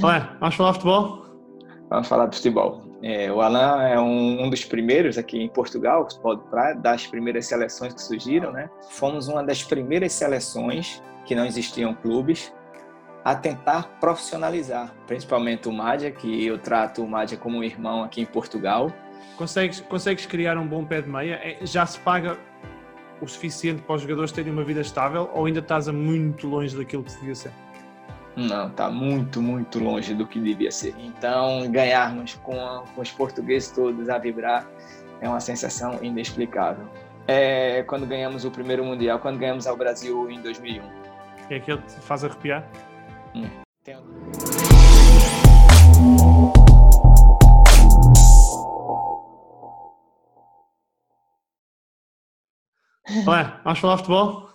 Ué, vamos falar de futebol? Vamos falar de futebol. É, o Alan é um, um, dos primeiros aqui em Portugal, futebol de praia, das primeiras seleções que surgiram, né? Fomos uma das primeiras seleções que não existiam clubes a tentar profissionalizar, principalmente o Mádia, que eu trato o Mádia como um irmão aqui em Portugal. Consegues, consegues criar um bom pé de meia? É, já se paga o suficiente para os jogadores terem uma vida estável ou ainda estás a muito longe daquilo que devia ser? Não, está muito, muito longe do que devia ser. Então, ganharmos com, a, com os portugueses todos a vibrar é uma sensação inexplicável. É quando ganhamos o primeiro Mundial, quando ganhamos ao Brasil em 2001. É aquele que te faz arrepiar? Hum. Tem... Ué, vamos falar de futebol?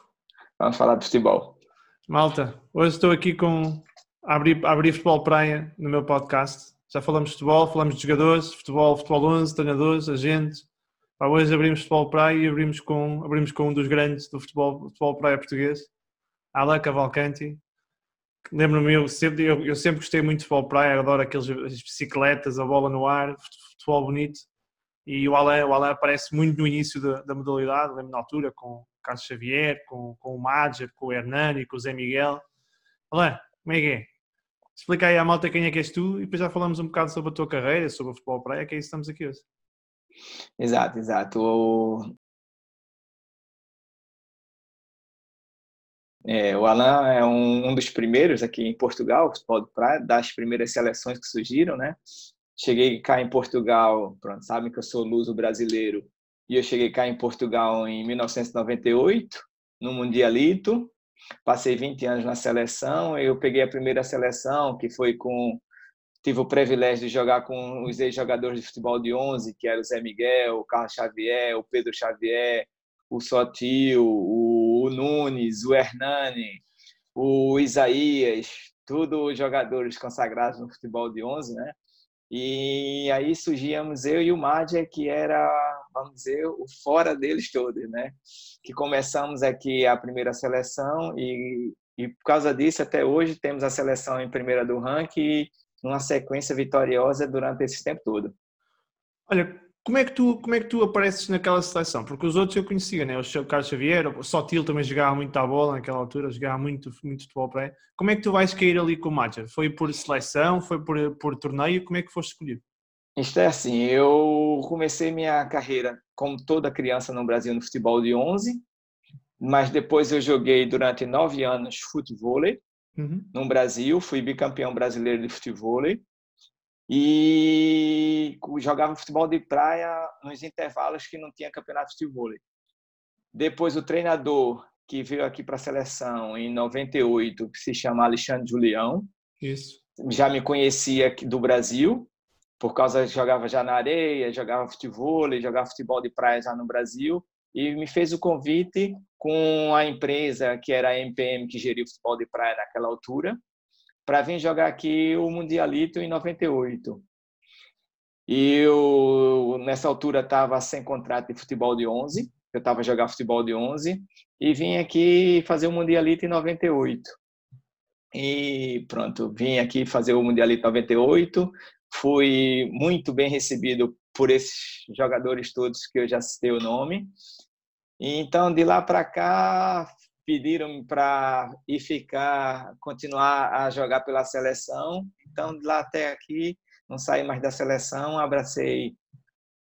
Vamos falar de futebol. Malta, hoje estou aqui com a abrir, abrir futebol praia no meu podcast. Já falamos de futebol, falamos de jogadores, futebol, futebol 11, treinadores, agentes. Hoje abrimos futebol praia e abrimos com, abrimos com um dos grandes do futebol, futebol praia português, Alain Cavalcanti, lembro-me, eu sempre, eu, eu, sempre gostei muito de futebol praia, adoro aqueles as bicicletas, a bola no ar, futebol bonito. E o Alain, o Alain aparece muito no início da, da modalidade, lembro na altura, com Carlos Xavier, com, com o Madger, com o Hernani, com o Zé Miguel. Alain, como é que é? Explica aí à malta quem é que és tu e depois já falamos um bocado sobre a tua carreira, sobre o futebol praia, que é isso que estamos aqui hoje. Exato, exato. É, o Alan é um, um, dos primeiros aqui em Portugal, futebol de praia, das primeiras seleções que surgiram, né? Cheguei cá em Portugal, pronto, sabem que eu sou luso brasileiro, e eu cheguei cá em Portugal em 1998, no Mundialito. Passei 20 anos na seleção, eu peguei a primeira seleção, que foi com tive o privilégio de jogar com os ex-jogadores de futebol de 11, que eram o Zé Miguel, o Carlos Xavier, o Pedro Xavier, o Sotil, o, Nunes, o Hernani, o Isaías, todos jogadores consagrados no futebol de 11, né? E aí surgíamos eu e o Mádia, que era, vamos dizer, o fora deles todos, né? Que começamos aqui a primeira seleção e, e por causa disso, até hoje, temos a seleção em primeira do ranking e uma sequência vitoriosa durante esse tempo todo. Olha, como é, que tu, como é que tu apareces naquela seleção? Porque os outros eu conhecia, né? O Carlos Xavier, o Sotil também jogava muito à bola naquela altura, jogava muito, muito futebol para Como é que tu vais cair ali com o Madja? Foi por seleção? Foi por, por torneio? Como é que foste escolhido? Isto é assim, eu comecei minha carreira, como toda criança no Brasil, no futebol de 11, mas depois eu joguei durante nove anos futebol uhum. no Brasil, fui bicampeão brasileiro de futebol e jogava futebol de praia nos intervalos que não tinha campeonato de vôlei. Depois o treinador que veio aqui para a seleção em 98, que se chama Alexandre Julião, Isso. já me conhecia do Brasil, por causa jogava já na areia, jogava futebol, jogava futebol de praia já no Brasil, e me fez o convite com a empresa que era a MPM, que geria o futebol de praia naquela altura, para vir jogar aqui o Mundialito em 98. E eu, nessa altura, estava sem contrato de futebol de 11, eu estava jogando futebol de 11, e vim aqui fazer o Mundialito em 98. E pronto, vim aqui fazer o Mundialito 98, fui muito bem recebido por esses jogadores todos que eu já citei o nome. Então, de lá para cá, pediram para ir ficar, continuar a jogar pela seleção. Então, de lá até aqui, não saí mais da seleção, abracei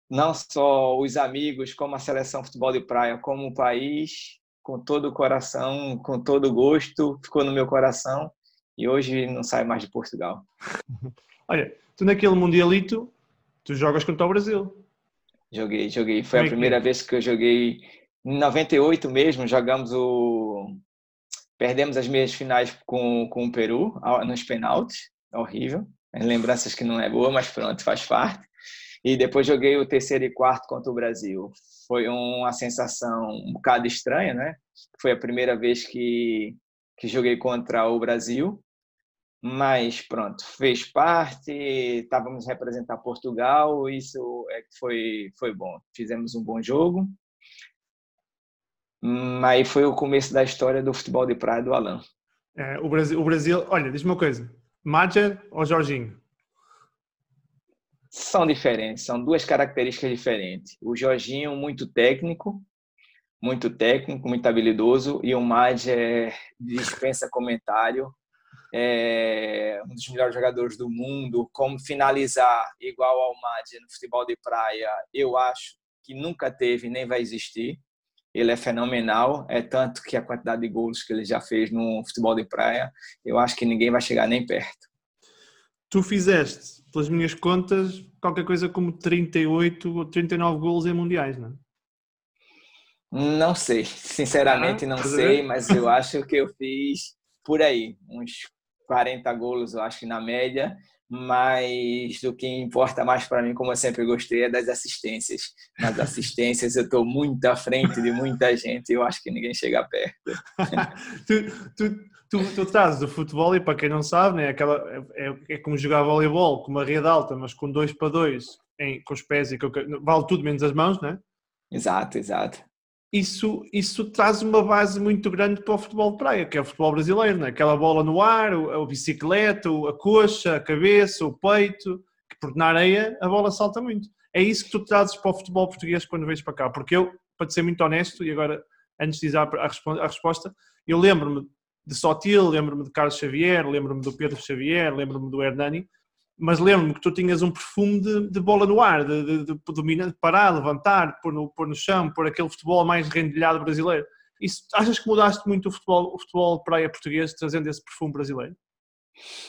não só os amigos, como a seleção futebol de praia, como o país, com todo o coração, com todo o gosto, ficou no meu coração e hoje não saio mais de Portugal. Olha, tu naquele Mundialito, tu jogas contra o Brasil. Joguei, joguei. Foi a é primeira vez que eu joguei em 98 mesmo, jogamos o. Perdemos as meias finais com, com o Peru, nos penaltis, horrível. Lembranças que não é boa, mas pronto, faz parte. E depois joguei o terceiro e quarto contra o Brasil. Foi uma sensação um bocado estranha, né? Foi a primeira vez que, que joguei contra o Brasil. Mas pronto, fez parte, estávamos representar Portugal, isso é foi, foi bom. Fizemos um bom jogo Aí foi o começo da história do futebol de praia do Alan. É, o, Brasil, o Brasil, olha, diz-me uma coisa. Madger ou Jorginho? São diferentes, são duas características diferentes. O Jorginho, muito técnico, muito técnico, muito habilidoso, e o Madger dispensa comentário. É um dos melhores jogadores do mundo. Como finalizar igual ao Madger no futebol de praia, eu acho que nunca teve nem vai existir. Ele é fenomenal, é tanto que a quantidade de gols que ele já fez no futebol de praia, eu acho que ninguém vai chegar nem perto. Tu fizeste, pelas minhas contas, qualquer coisa como 38 ou 39 gols em mundiais, não é? Não sei, sinceramente ah, não sei, mas eu acho que eu fiz por aí, uns 40 gols, eu acho que na média, mas o que importa mais para mim, como eu sempre gostei, é das assistências. Nas assistências eu estou muito à frente de muita gente e eu acho que ninguém chega perto. tu, tu, tu, tu trazes o futebol e para quem não sabe, né, aquela, é, é, é como jogar voleibol com uma rede alta, mas com dois para dois, em, com os pés e com, vale tudo menos as mãos, né? Exato, exato isso, isso traz uma base muito grande para o futebol de praia, que é o futebol brasileiro, né? aquela bola no ar, a, a bicicleta, a coxa, a cabeça, o peito, que porque na areia a bola salta muito. É isso que tu trazes para o futebol português quando vens para cá, porque eu, para ser muito honesto, e agora antes de dizer a, resposta, eu lembro-me de Sotil, lembro-me de Carlos Xavier, lembro-me do Pedro Xavier, lembro-me do Hernani, mas lembro-me que tu tinhas um perfume de, de bola no ar, de, de, de, dominar, parar, levantar, pôr no, pôr no chão, pôr aquele futebol mais rendilhado brasileiro. Isso, achas que mudaste muito o futebol, o futebol praia português trazendo esse perfume brasileiro?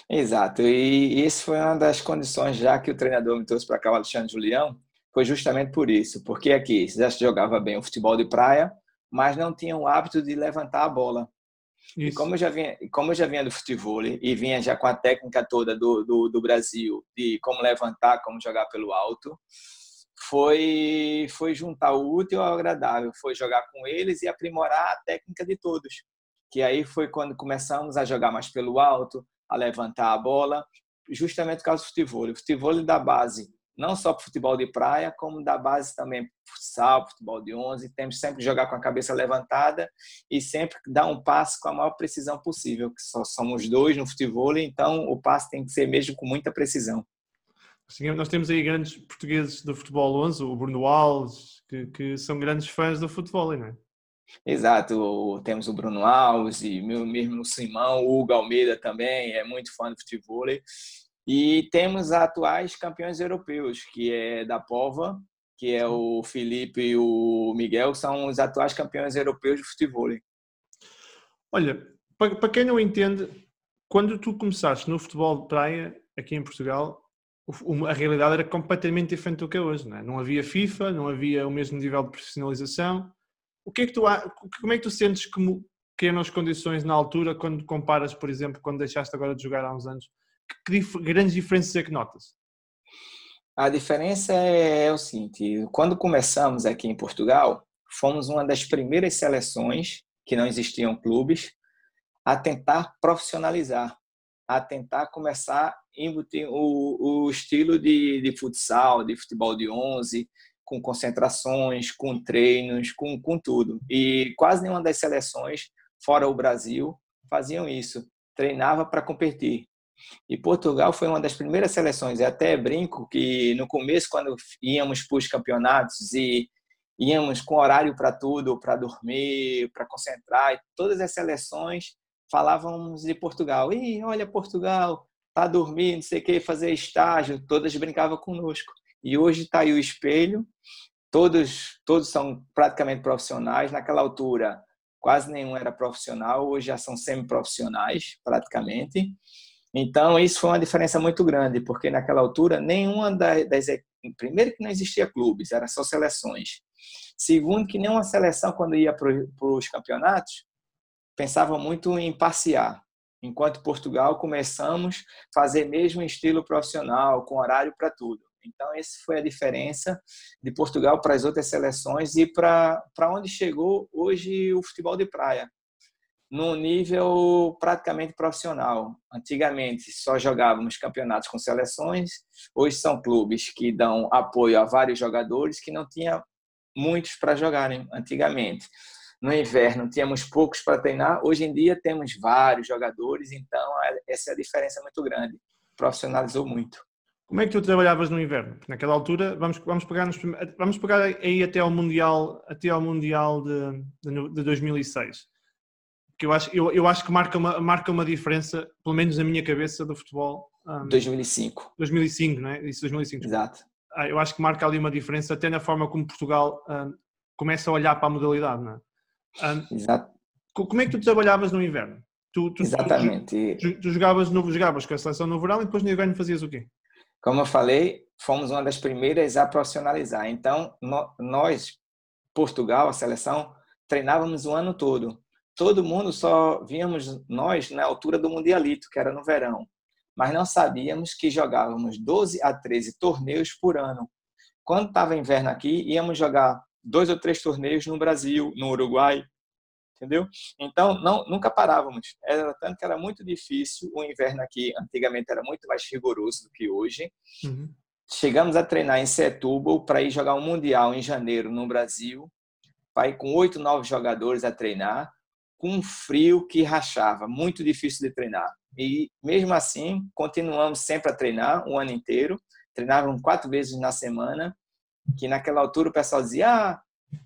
Exato, e isso foi uma das condições já que o treinador me trouxe para cá, o Alexandre Julião, foi justamente por isso, porque aqui já jogava bem o futebol de praia, mas não tinha o hábito de levantar a bola. E como eu já vinha, como eu já vinha do futebol e vinha já com a técnica toda do, do, do Brasil de como levantar, como jogar pelo alto, foi foi juntar o útil ao agradável, foi jogar com eles e aprimorar a técnica de todos. Que aí foi quando começamos a jogar mais pelo alto, a levantar a bola, justamente por causa do futebol. O futebol da base não só para futebol de praia, como da base também futsal, futebol de 11. Temos sempre que jogar com a cabeça levantada e sempre dar um passe com a maior precisão possível, que só somos dois no futebol, então o passe tem que ser mesmo com muita precisão. Sim, nós temos aí grandes portugueses do futebol 11, o Bruno Alves, que, que são grandes fãs do futebol, não é? Exato, temos o Bruno Alves e mesmo o Simão, o Hugo Almeida também é muito fã do futebol. E temos atuais campeões europeus, que é da Pova, que é o Felipe e o Miguel, que são os atuais campeões europeus de futebol. Olha, para quem não entende, quando tu começaste no futebol de praia, aqui em Portugal, a realidade era completamente diferente do que é hoje. Não, é? não havia FIFA, não havia o mesmo nível de profissionalização. O que é que tu, como é que tu sentes como que eram as condições na altura quando comparas, por exemplo, quando deixaste agora de jogar há uns anos que dif grandes diferenças é que notas? A diferença é, é o seguinte: quando começamos aqui em Portugal, fomos uma das primeiras seleções que não existiam clubes a tentar profissionalizar, a tentar começar o, o estilo de, de futsal, de futebol de 11, com concentrações, com treinos, com, com tudo. E quase nenhuma das seleções, fora o Brasil, faziam isso. Treinava para competir. E Portugal foi uma das primeiras seleções. Eu até brinco que no começo, quando íamos para os campeonatos e íamos com horário para tudo, para dormir, para concentrar, todas as seleções falávamos de Portugal. E olha, Portugal, tá dormindo, não sei o que, fazer estágio, todas brincavam conosco. E hoje está aí o espelho, todos, todos são praticamente profissionais. Naquela altura, quase nenhum era profissional, hoje já são semi-profissionais, praticamente. Então, isso foi uma diferença muito grande, porque naquela altura, nenhuma das. Primeiro, que não existia clubes, era só seleções. Segundo, que nenhuma seleção, quando ia para os campeonatos, pensava muito em passear. Enquanto Portugal, começamos a fazer mesmo estilo profissional, com horário para tudo. Então, essa foi a diferença de Portugal para as outras seleções e para onde chegou hoje o futebol de praia no nível praticamente profissional. Antigamente só jogávamos campeonatos com seleções, hoje são clubes que dão apoio a vários jogadores que não tinha muitos para jogarem antigamente. no inverno tínhamos poucos para treinar, hoje em dia temos vários jogadores, então é, essa é a diferença muito grande. Profissionalizou muito. Como é que tu trabalhavas no inverno? Naquela altura, vamos, vamos, pegar, nos, vamos pegar aí até ao Mundial, até ao mundial de, de 2006. Que eu acho, eu, eu acho que marca uma, marca uma diferença, pelo menos na minha cabeça, do futebol. Um, 2005. 2005, não é? Isso, 2005. Exato. Ah, eu acho que marca ali uma diferença, até na forma como Portugal um, começa a olhar para a modalidade, não é? Um, Exato. Como é que tu trabalhavas no inverno? Tu, tu, Exatamente. Tu, tu, tu, jogavas, no, jogavas com a seleção no verão e depois no inverno fazias o quê? Como eu falei, fomos uma das primeiras a profissionalizar. Então, no, nós, Portugal, a seleção, treinávamos o ano todo. Todo mundo só víamos nós na altura do Mundialito, que era no verão. Mas não sabíamos que jogávamos 12 a 13 torneios por ano. Quando estava inverno aqui, íamos jogar dois ou três torneios no Brasil, no Uruguai, entendeu? Então, não, nunca parávamos. Era tanto que era muito difícil. O inverno aqui, antigamente, era muito mais rigoroso do que hoje. Uhum. Chegamos a treinar em Setúbal para ir jogar um Mundial em janeiro no Brasil, ir com oito, nove jogadores a treinar, com um frio que rachava, muito difícil de treinar. E mesmo assim, continuamos sempre a treinar o ano inteiro. Treinávamos quatro vezes na semana, que naquela altura o pessoal dizia: ah,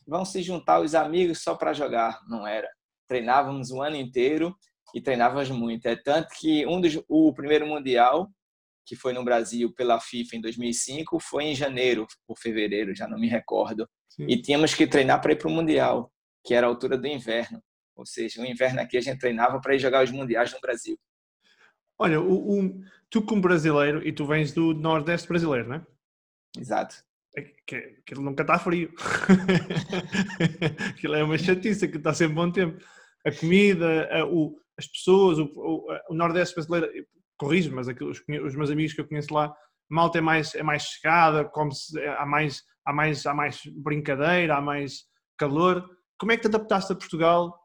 vão se juntar os amigos só para jogar. Não era. Treinávamos o ano inteiro e treinávamos muito. É tanto que um dos, o primeiro mundial que foi no Brasil pela FIFA em 2005 foi em janeiro ou fevereiro, já não me recordo. Sim. E tínhamos que treinar para ir para o mundial, que era a altura do inverno. Ou seja, o inverno aqui a gente treinava para ir jogar os mundiais no Brasil. Olha, o, o, tu como brasileiro, e tu vens do Nordeste brasileiro, não é? Exato. É que, aquilo nunca está frio. aquilo é uma chatice, que está sempre bom tempo. A comida, a, o, as pessoas, o, o, Nordeste brasileiro, corrijo, mas aquilo, os, os, meus amigos que eu conheço lá, malta é mais, é mais chegada, como se, há, mais, há, mais, há mais brincadeira, há mais calor. Como é que te adaptaste a Portugal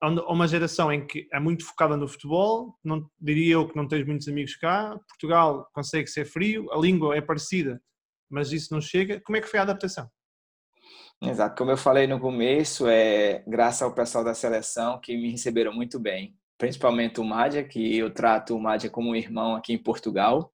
a uma geração em que é muito focada no futebol, não, diria eu que não tens muitos amigos cá, Portugal consegue ser frio, a língua é parecida, mas isso não chega. Como é que foi a adaptação? Exato, como eu falei no começo, é graças ao pessoal da seleção que me receberam muito bem, principalmente o Mádia, que eu trato o Mádia como um irmão aqui em Portugal.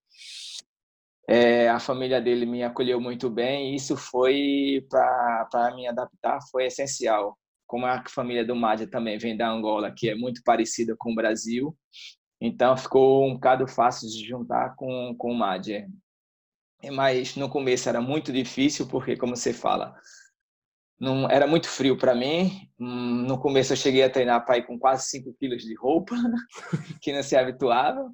É, a família dele me acolheu muito bem e isso foi para me adaptar foi essencial. Como a família do Mádia também vem da Angola, que é muito parecida com o Brasil, então ficou um bocado fácil de juntar com, com o Mádia mas no começo era muito difícil porque como você fala não era muito frio para mim. Hum, no começo eu cheguei a treinar para ir com quase 5 quilos de roupa que não se habituava.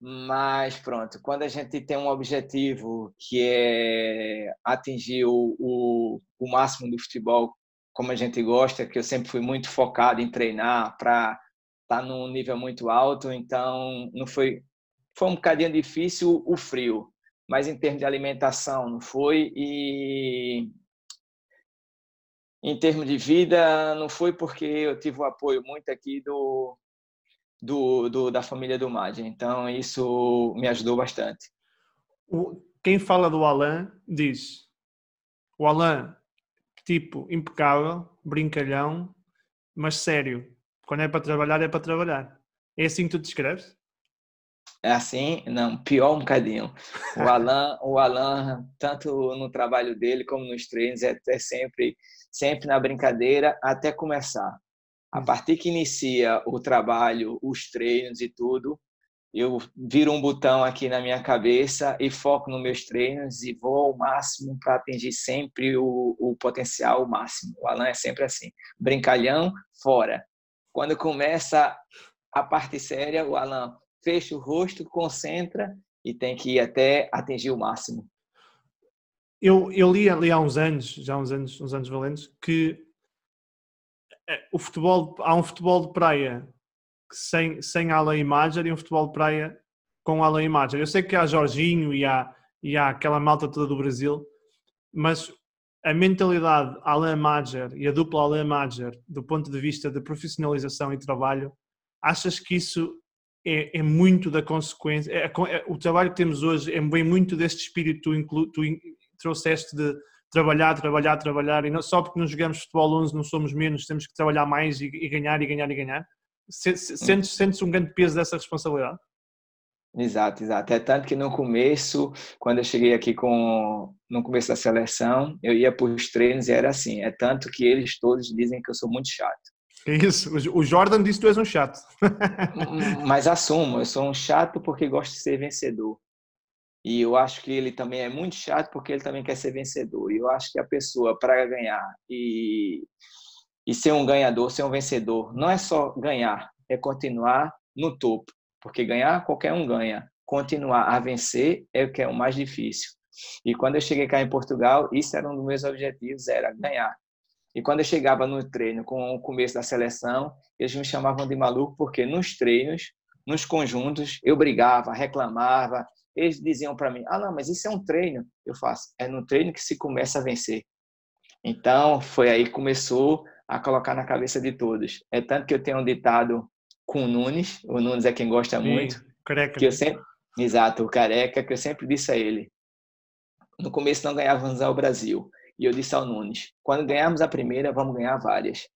Mas pronto quando a gente tem um objetivo que é atingir o, o, o máximo do futebol como a gente gosta que eu sempre fui muito focado em treinar para estar tá num nível muito alto então não foi foi um bocadinho difícil o frio mas em termos de alimentação não foi e em termos de vida não foi porque eu tive o apoio muito aqui do, do, do da família do Madi, então isso me ajudou bastante. Quem fala do Alain diz o Alain tipo impecável, brincalhão, mas sério. Quando é para trabalhar, é para trabalhar. É assim que tu descreves? É assim? Não, pior um bocadinho. O Alan, o Alan tanto no trabalho dele como nos treinos, é, é sempre, sempre na brincadeira até começar. A partir que inicia o trabalho, os treinos e tudo, eu viro um botão aqui na minha cabeça e foco nos meus treinos e vou ao máximo para atingir sempre o, o potencial máximo. O Alan é sempre assim, brincalhão, fora. Quando começa a parte séria, o Alan, fecha o rosto, concentra e tem que ir até atingir o máximo. Eu, eu li ali há uns anos, já uns anos, uns anos valentes, que eh, o futebol, há um futebol de praia sem, sem Imager e um futebol de praia com Alan Imager. Eu sei que há Jorginho e há, e há aquela malta toda do Brasil, mas a mentalidade Alan Imager e a dupla Alan Imager, do ponto de vista de profissionalização e trabalho, achas que isso é, é muito da consequência. É, é, o trabalho que temos hoje é bem muito deste espírito tu, inclu, tu trouxeste de, trabalhar, trabalhar, trabalhar, e não, só porque nos jogamos futebol 11 não somos menos, temos que trabalhar mais e, e ganhar, e ganhar, e ganhar. Sentes, sentes um grande peso dessa responsabilidade? Exato, exato. É tanto que no começo, quando eu cheguei aqui com no começo da seleção, eu ia para os treinos e era assim. É tanto que eles todos dizem que eu sou muito chato. É isso. O Jordan disse que tu és um chato. Mas assumo, eu sou um chato porque gosto de ser vencedor. E eu acho que ele também é muito chato porque ele também quer ser vencedor. E eu acho que a pessoa, para ganhar e, e ser um ganhador, ser um vencedor, não é só ganhar, é continuar no topo. Porque ganhar, qualquer um ganha. Continuar a vencer é o que é o mais difícil. E quando eu cheguei cá em Portugal, isso era um dos meus objetivos, era ganhar. E quando eu chegava no treino com o começo da seleção, eles me chamavam de maluco porque nos treinos, nos conjuntos, eu brigava, reclamava. Eles diziam para mim: "Ah, não, mas isso é um treino". Eu faço: "É no treino que se começa a vencer". Então, foi aí que começou a colocar na cabeça de todos. É tanto que eu tenho um ditado com o Nunes, o Nunes é quem gosta Sim, muito, careca. que eu sempre, exato, o careca, que eu sempre disse a ele. No começo não ganhávamos ao Brasil, e eu disse ao Nunes: quando ganharmos a primeira, vamos ganhar várias.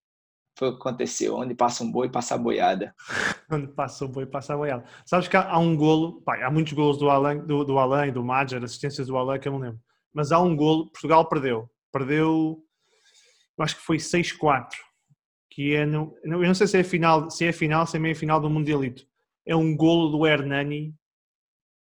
Foi o que aconteceu. Onde passa um boi, passa a boiada. Onde passa um boi, passa a boiada. Sabes que há um golo, pá, há muitos golos do Alain, do, do Alain, do Madger, assistências do Alain, que eu não lembro. Mas há um golo, Portugal perdeu. Perdeu, eu acho que foi 6-4. Que é, no, eu não sei se é a final, se é a final, se é meia final do Mundialito. É um golo do Hernani,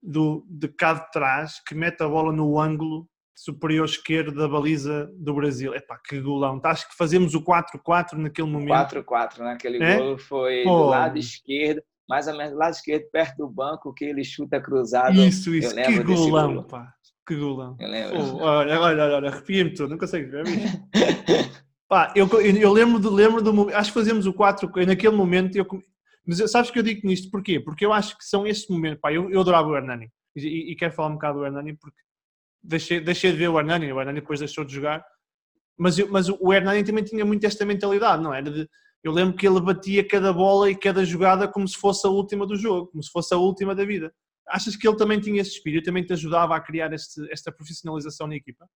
do, de cá de trás, que mete a bola no ângulo superior esquerdo da baliza do Brasil. Epá, que golão. Tá, acho que fazemos o 4-4 naquele momento. 4-4 naquele é? gol foi Pô. do lado esquerdo, mais ou menos do lado esquerdo, perto do banco, que ele chuta cruzado. Isso, isso. que golão, gol. pá. Que golão. Eu lembro. Pô, olha, olha, olha, arrepia-me tudo, não consigo ver. Pá, eu, eu, lembro, de, lembro do acho que fazemos o 4 naquele momento, eu, mas sabes que eu digo nisto, porquê? Porque eu acho que são estes momentos, pá, eu, eu adorava o Hernani, e, e, quero falar um bocado do Hernani, porque deixei, deixei de ver o Hernani, o Hernani depois deixou de jogar, mas, eu, mas o Hernani também tinha muito esta mentalidade, não era? De, eu lembro que ele batia cada bola e cada jogada como se fosse a última do jogo, como se fosse a última da vida. Achas que ele também tinha esse espírito, também te ajudava a criar este, esta profissionalização na equipa?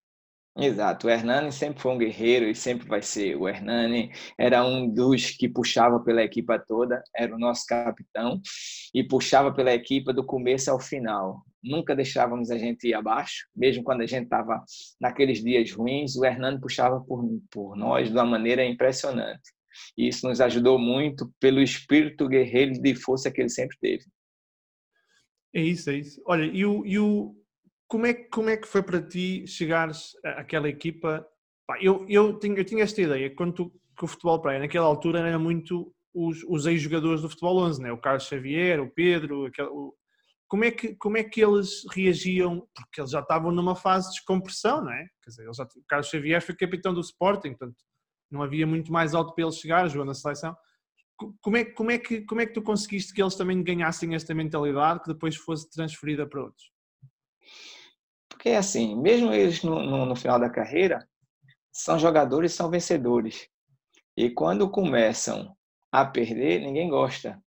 Exato, o Hernani sempre foi um guerreiro e sempre vai ser. O Hernani era um dos que puxava pela equipa toda, era o nosso capitão e puxava pela equipa do começo ao final. Nunca deixávamos a gente ir abaixo, mesmo quando a gente estava naqueles dias ruins, o Hernani puxava por, por nós de uma maneira impressionante. E isso nos ajudou muito pelo espírito guerreiro de força que ele sempre teve. É isso, é isso. Olha, e o, e o, como é, como é que foi para ti chegares àquela equipa? Pá, eu, eu, tinha, eu tinha esta ideia, quando tu, que o futebol praia naquela altura era muito os, os ex-jogadores do futebol 11, né? o Carlos Xavier, o Pedro, aquele, o, como, é que, como é que eles reagiam? Porque eles já estavam numa fase de descompressão, não é? Quer dizer, já, o Carlos Xavier foi capitão do Sporting, portanto não havia muito mais alto para ele chegar, jogou na seleção. Como é, como, é que, como é que tu conseguiste que eles também ganhassem esta mentalidade que depois fosse transferida para outros? Porque, assim, mesmo eles no, no, no final da carreira, são jogadores, são vencedores. E quando começam a perder, ninguém gosta.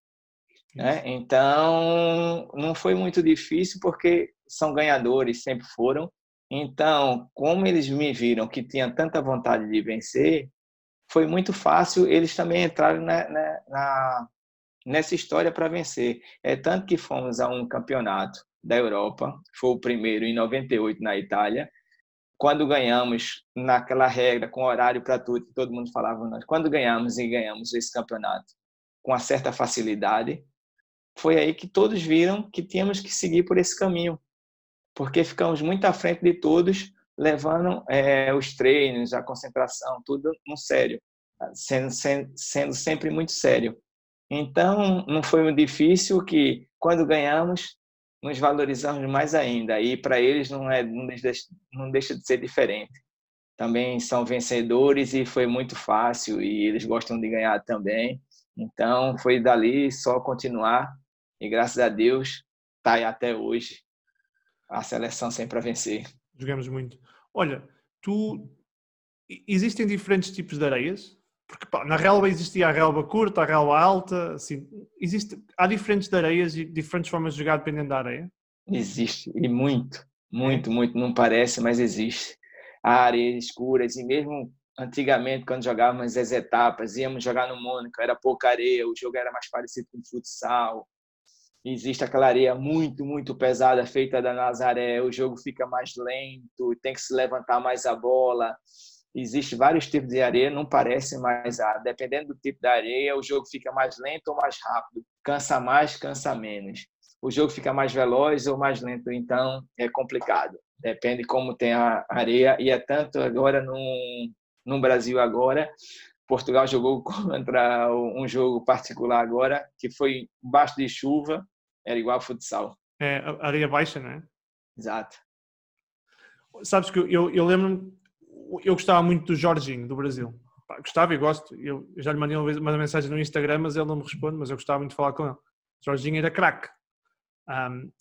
Né? Então, não foi muito difícil porque são ganhadores, sempre foram. Então, como eles me viram que tinha tanta vontade de vencer, foi muito fácil eles também entrarem na, na, na nessa história para vencer. É tanto que fomos a um campeonato da Europa, foi o primeiro em 98 na Itália. Quando ganhamos naquela regra com horário para tudo, todo mundo falava nós. Quando ganhamos e ganhamos esse campeonato com uma certa facilidade, foi aí que todos viram que tínhamos que seguir por esse caminho, porque ficamos muito à frente de todos, levando é, os treinos, a concentração, tudo no sério, sendo, sendo, sendo sempre muito sério. Então, não foi muito difícil que, quando ganhamos, nos valorizamos mais ainda. E para eles não, é, não, deixa, não deixa de ser diferente. Também são vencedores e foi muito fácil e eles gostam de ganhar também. Então foi dali só continuar e graças a Deus está aí até hoje a seleção sempre a vencer. Jogamos muito. Olha, tu existem diferentes tipos de areias? Porque pá, na relva existia a relva curta, a relva alta, assim, existe, há diferentes areias e diferentes formas de jogar dependendo da areia? Existe, e muito, muito, muito, não parece, mas existe. áreas escuras e mesmo antigamente quando jogávamos as etapas, íamos jogar no Mônaco, era pouca areia, o jogo era mais parecido com futsal. Existe aquela areia muito, muito pesada feita da Nazaré, o jogo fica mais lento, tem que se levantar mais a bola. Existe vários tipos de areia, não parece mais ah, dependendo do tipo da areia, o jogo fica mais lento ou mais rápido, cansa mais, cansa menos. O jogo fica mais veloz ou mais lento, então é complicado. Depende como tem a areia e é tanto agora no, no Brasil agora. Portugal jogou contra um jogo particular agora que foi baixo de chuva, era igual futsal. É, areia baixa, não é? Exato. Sabes que eu, eu lembro-me eu gostava muito do Jorginho, do Brasil. Pá, gostava e gosto. Eu, já lhe mandei uma mensagem no Instagram, mas ele não me responde, mas eu gostava muito de falar com ele. Jorginho era craque. Um,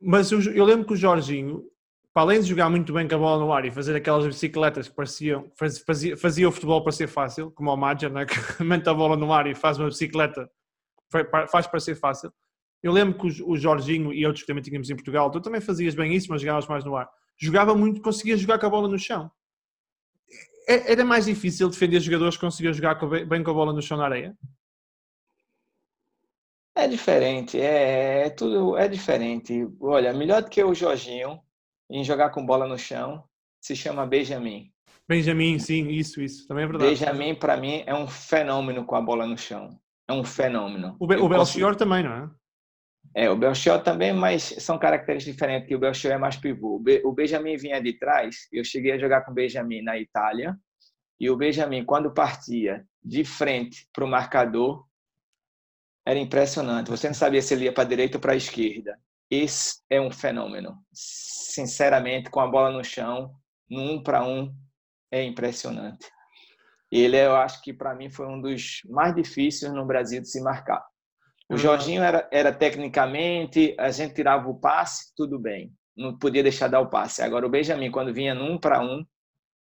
mas eu, eu, lembro que o Jorginho, para além de jogar muito bem com a bola no ar e fazer aquelas bicicletas que pareciam, fazia, fazia o futebol para ser fácil, como o Madger, né, que mete a bola no ar e faz uma bicicleta, faz para ser fácil. Eu lembro que o, o Jorginho e outros que também tínhamos em Portugal, tu também fazias bem isso, mas jogavas mais no ar jogava muito, conseguia jogar com a bola no chão. É, era mais difícil defender jogadores que conseguiam jogar bem com a bola no chão na areia? É diferente, é, é, tudo é diferente. Olha, melhor do que o Jorginho em jogar com bola no chão se chama Benjamin. Benjamin, sim, isso, isso, também é verdade. Benjamin para mim é um fenômeno com a bola no chão. É um fenômeno. O, Be o Belchior também, não é? É, o Belchior também, mas são características diferentes, que o Belchior é mais pivô. O Benjamin vinha de trás, eu cheguei a jogar com o Benjamin na Itália, e o Benjamin, quando partia de frente para o marcador, era impressionante. Você não sabia se ele ia para a direita ou para a esquerda. Esse é um fenômeno. Sinceramente, com a bola no chão, no um para um, é impressionante. Ele, eu acho que para mim foi um dos mais difíceis no Brasil de se marcar. O Jorginho era, era tecnicamente, a gente tirava o passe, tudo bem. Não podia deixar dar o passe. Agora, o Benjamin, quando vinha num para um,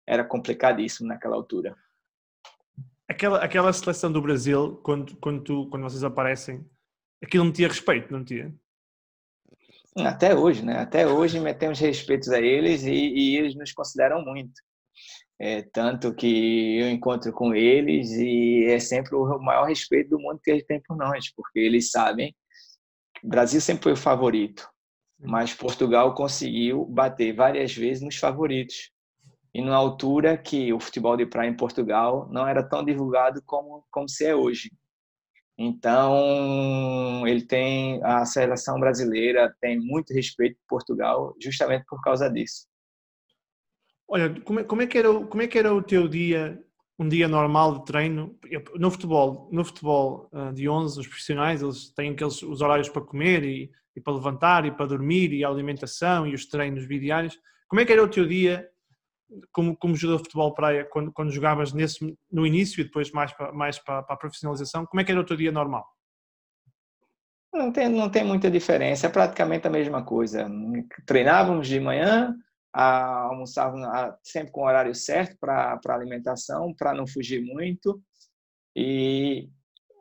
era complicadíssimo naquela altura. Aquela, aquela seleção do Brasil, quando, quando, tu, quando vocês aparecem, aquilo não tinha respeito, não tinha? Até hoje, né? Até hoje metemos respeitos a eles e, e eles nos consideram muito. É, tanto que eu encontro com eles e é sempre o maior respeito do mundo que eles têm por nós, porque eles sabem que o Brasil sempre foi o favorito, mas Portugal conseguiu bater várias vezes nos favoritos. E numa altura que o futebol de praia em Portugal não era tão divulgado como, como se é hoje. Então, ele tem a seleção brasileira tem muito respeito por Portugal, justamente por causa disso. Olha, como é, como é, que, era, como é que era o teu dia, um dia normal de treino? No futebol, no futebol uh, de 11, os profissionais, eles têm aqueles, os horários para comer e, e, para levantar e para dormir e a alimentação e os treinos bidiários. Como é que era o teu dia como, como jogador de futebol praia, quando, quando jogavas nesse, no início e depois mais, para, mais para, para a profissionalização? Como é que era o teu dia normal? Não tem, não tem muita diferença, é praticamente a mesma coisa. Treinávamos de manhã, almoçavam sempre com o horário certo para a alimentação, para não fugir muito. E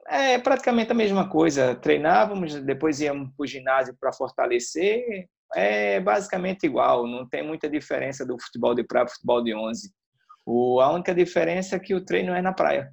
é praticamente a mesma coisa. Treinávamos, depois íamos para o ginásio para fortalecer. É basicamente igual, não tem muita diferença do futebol de praia para o futebol de 11. O, a única diferença é que o treino é na praia.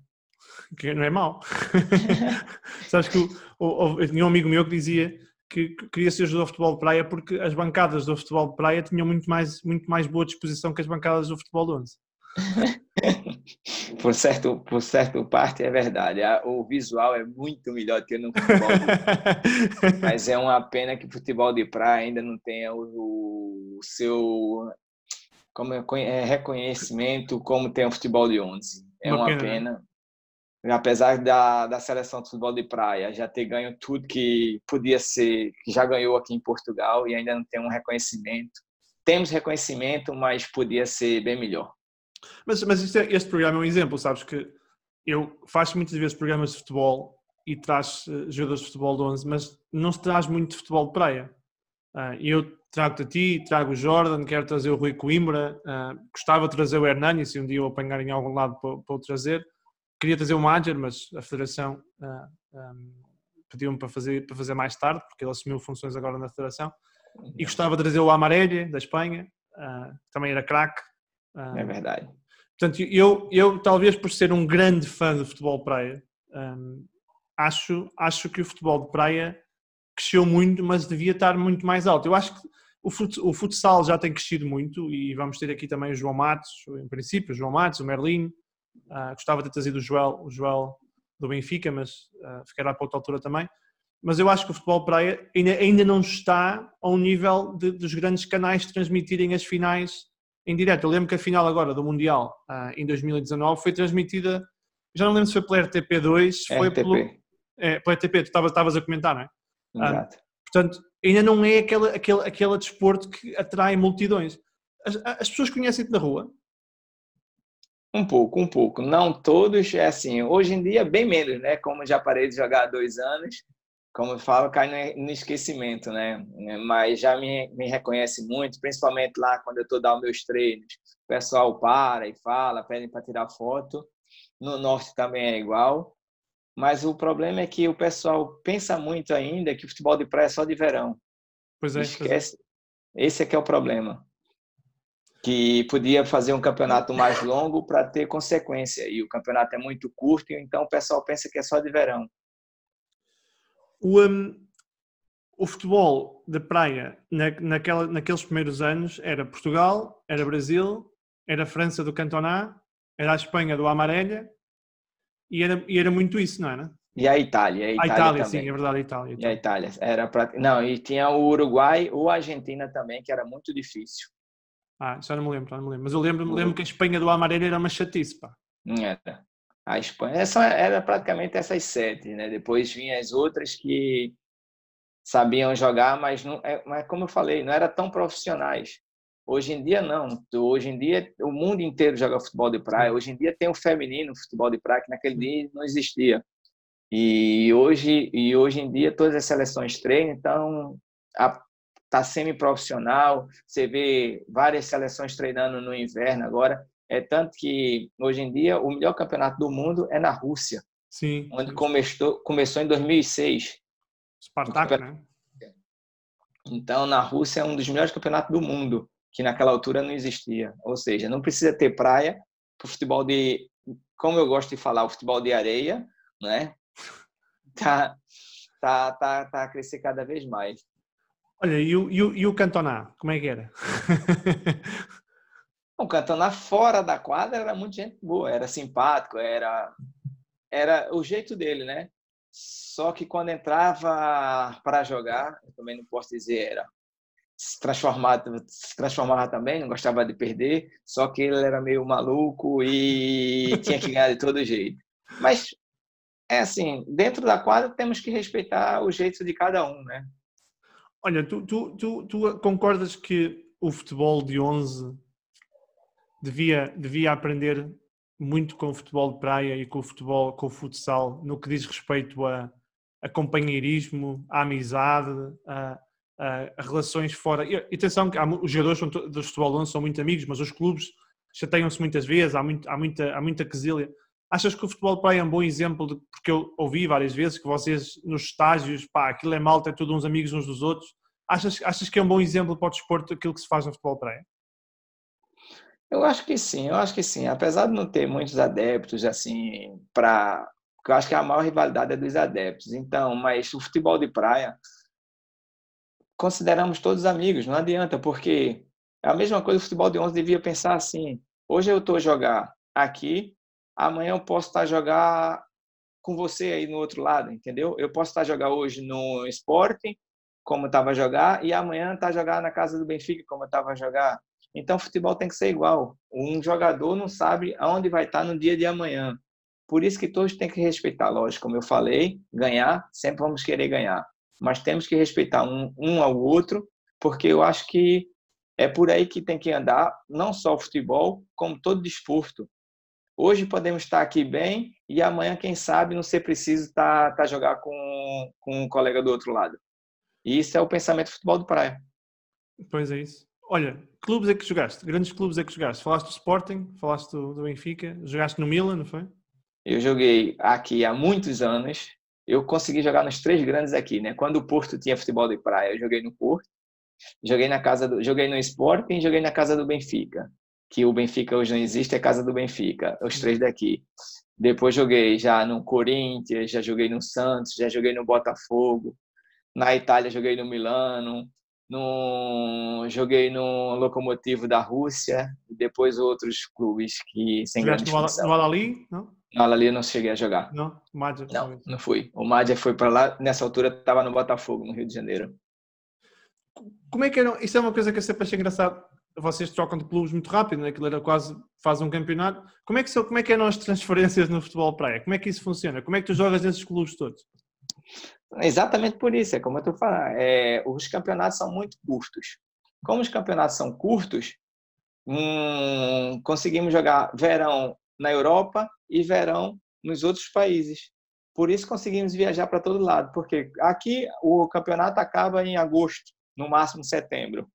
Que não é mau. Sabes que o, o, o, tinha um amigo meu que dizia que queria ser jogador de futebol de praia porque as bancadas do futebol de praia tinham muito mais, muito mais boa disposição que as bancadas do futebol de 11. por certo, por certo parte é verdade. O visual é muito melhor do que no futebol. Mas é uma pena que o futebol de praia ainda não tenha o, o seu como é, é, reconhecimento como tem o futebol de 11. É uma, uma pena. pena apesar da, da seleção de futebol de praia já ter ganho tudo que podia ser, que já ganhou aqui em Portugal e ainda não tem um reconhecimento. Temos reconhecimento, mas podia ser bem melhor. Mas, mas é, este programa é um exemplo, sabes que eu faço muitas vezes programas de futebol e traz uh, jogadores de futebol de 11, mas não se traz muito de futebol de praia. Uh, eu trago-te a ti, trago o Jordan, quero trazer o Rui Coimbra, uh, gostava de trazer o Hernani, se um dia eu apanhar em algum lado para, para o trazer queria trazer o Madger, mas a Federação uh, ah, um, pediu-me para fazer, para fazer mais tarde, porque ele assumiu funções agora na Federação. E gostava de trazer o Amarelli, da Espanha, uh, também era craque. é verdade. Portanto, eu, eu talvez por ser um grande fã do futebol praia, um, acho, acho que o futebol de praia cresceu muito, mas devia estar muito mais alto. Eu acho que o, fut, o futsal já tem crescido muito e vamos ter aqui também o João Matos, em princípio, o João Matos, o Merlin. Uh, gostava de ter trazido o Joel, o Joel do Benfica, mas uh, ficará para outra altura também. Mas eu acho que o futebol praia ainda, ainda não está ao nível de, dos grandes canais transmitirem as finais em direto. Eu lembro que a final agora do Mundial, uh, em 2019, foi transmitida, já não lembro se foi pela RTP2, foi RTP. pelo... É, pela RTP, tu estavas a comentar, não é? Exato. portanto, ainda não é aquele, aquele, aquele desporto que atrai multidões. As, as pessoas conhecem-te na rua? Um pouco, um pouco. Não todos, é assim, hoje em dia bem menos, né? Como já parei de jogar há dois anos, como eu falo, cai no esquecimento, né? Mas já me, me reconhece muito, principalmente lá quando eu estou dando meus treinos. O pessoal para e fala, pedem para tirar foto. No norte também é igual. Mas o problema é que o pessoal pensa muito ainda que o futebol de praia é só de verão. Pois é. Esquece. Esse é que é o problema. Que podia fazer um campeonato mais longo para ter consequência. E o campeonato é muito curto, então o pessoal pensa que é só de verão. O, um, o futebol da praia na, naquela, naqueles primeiros anos era Portugal, era Brasil, era França do Cantoná, era a Espanha do Amarelha e era, e era muito isso, não era? E a Itália. A Itália, a Itália sim, é verdade, a Itália. E a Itália. Era pra... Não, e tinha o Uruguai ou a Argentina também, que era muito difícil. Ah, já não me lembro, já não me lembro. Mas eu lembro, me lembro que a Espanha do Amarelha era uma chatice, pá. Era a Espanha. Essa era praticamente essas sete, né? Depois vinham as outras que sabiam jogar, mas não, é, mas como eu falei, não era tão profissionais. Hoje em dia não. Hoje em dia o mundo inteiro joga futebol de praia. Hoje em dia tem o feminino futebol de praia que naquele dia não existia. E hoje e hoje em dia todas as seleções treinam, então a, tá semi-profissional. Você vê várias seleções treinando no inverno agora. É tanto que hoje em dia o melhor campeonato do mundo é na Rússia. Sim. Onde começou, começou em 2006. Spartak, né? Então, na Rússia é um dos melhores campeonatos do mundo, que naquela altura não existia. Ou seja, não precisa ter praia para o futebol de, como eu gosto de falar, o futebol de areia, né? Tá, tá, tá, tá a crescer cada vez mais. Olha, e o, e o, e o Cantoná, como é que era? O Cantona fora da quadra era muito gente boa, era simpático, era era o jeito dele, né? Só que quando entrava para jogar, eu também não posso dizer era se transformava, se transformava também, não gostava de perder, só que ele era meio maluco e tinha que ganhar de todo jeito. Mas é assim, dentro da quadra temos que respeitar o jeito de cada um, né? Olha, tu, tu, tu, tu concordas que o futebol de 11 devia, devia aprender muito com o futebol de praia e com o futebol, com o futsal, no que diz respeito a, a companheirismo, a amizade, a, a, a, relações fora. E atenção, que há, os jogadores do futebol 11 são muito amigos, mas os clubes chateiam-se muitas vezes, há, muito, há, muita, há muita quesilha. Achas que o futebol praia é um bom exemplo, de, porque eu ouvi várias vezes que vocês nos estágios, pá, aquilo é malta, é tudo uns amigos uns dos outros. Achas, achas que é um bom exemplo para o desporto aquilo que se faz no futebol praia? Eu acho que sim, eu acho que sim. Apesar de não ter muitos adeptos, assim, para. Eu acho que a maior rivalidade é dos adeptos. Então, mas o futebol de praia, consideramos todos amigos, não adianta, porque é a mesma coisa o futebol de 11 devia pensar assim. Hoje eu estou a jogar aqui, amanhã eu posso estar a jogar com você aí no outro lado, entendeu? Eu posso estar a jogar hoje no Sporting, como estava a jogar, e amanhã estar a jogar na casa do Benfica, como estava a jogar. Então, futebol tem que ser igual. Um jogador não sabe aonde vai estar no dia de amanhã. Por isso que todos têm que respeitar, lógico, como eu falei, ganhar, sempre vamos querer ganhar. Mas temos que respeitar um, um ao outro, porque eu acho que é por aí que tem que andar, não só o futebol, como todo desporto. Hoje podemos estar aqui bem e amanhã, quem sabe, não ser preciso estar, estar jogar com, com um colega do outro lado. E isso é o pensamento do futebol do praia. Pois é isso. Olha, clubes é que jogaste? Grandes clubes é que jogaste? Falaste do Sporting, falaste do, do Benfica, jogaste no Milan, não foi? Eu joguei aqui há muitos anos. Eu consegui jogar nos três grandes aqui, né? Quando o Porto tinha futebol de praia, eu joguei no Porto. Joguei na casa do, joguei no Sporting, joguei na casa do Benfica. Que o Benfica hoje não existe, é casa do Benfica, os três daqui. Depois joguei já no Corinthians, já joguei no Santos, já joguei no Botafogo. Na Itália joguei no Milano, no, joguei no Locomotivo da Rússia depois outros clubes que sem grande no, no Alali, não? No Alali eu não cheguei a jogar. Não, Madja. Não, não fui. O Madja foi para lá, nessa altura estava no Botafogo, no Rio de Janeiro. Como é que era? Isso é uma coisa que eu sempre achei engraçado vocês trocam de clubes muito rápido, né? aquilo era quase, faz um campeonato. Como é, que, como é que eram as transferências no futebol praia? Como é que isso funciona? Como é que tu jogas nesses clubes todos? Exatamente por isso, é como eu estou falando, é, os campeonatos são muito curtos. Como os campeonatos são curtos, hum, conseguimos jogar verão na Europa e verão nos outros países. Por isso conseguimos viajar para todo lado, porque aqui o campeonato acaba em agosto, no máximo setembro.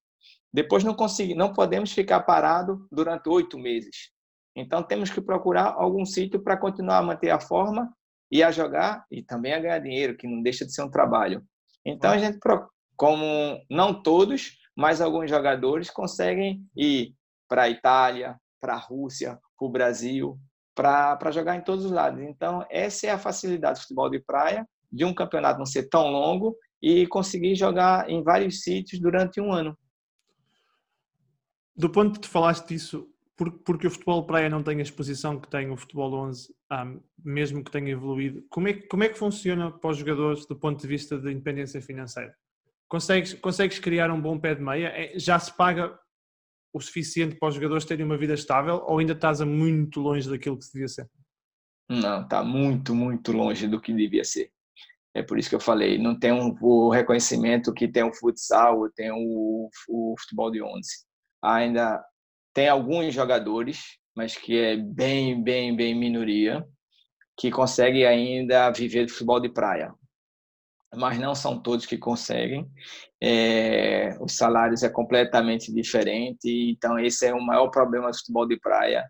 Depois não consegui, não podemos ficar parado durante oito meses. Então temos que procurar algum sítio para continuar a manter a forma e a jogar e também a ganhar dinheiro, que não deixa de ser um trabalho. Então a gente, como não todos, mas alguns jogadores conseguem ir para a Itália, para a Rússia, para o Brasil, para jogar em todos os lados. Então essa é a facilidade do futebol de praia, de um campeonato não ser tão longo e conseguir jogar em vários sítios durante um ano do ponto que tu falaste disso, porque o futebol praia não tem a exposição que tem o futebol 11, um, mesmo que tenha evoluído, como é, como é que funciona para os jogadores do ponto de vista de independência financeira? Consegues, consegues criar um bom pé de meia? É, já se paga o suficiente para os jogadores terem uma vida estável ou ainda estás a muito longe daquilo que devia ser? Não, está muito, muito longe do que devia ser. É por isso que eu falei, não tem um, o reconhecimento que tem o futsal, tem o, o futebol de 11 ainda tem alguns jogadores, mas que é bem, bem, bem minoria, que conseguem ainda viver de futebol de praia. Mas não são todos que conseguem. É, os salários é completamente diferente, então esse é o maior problema do futebol de praia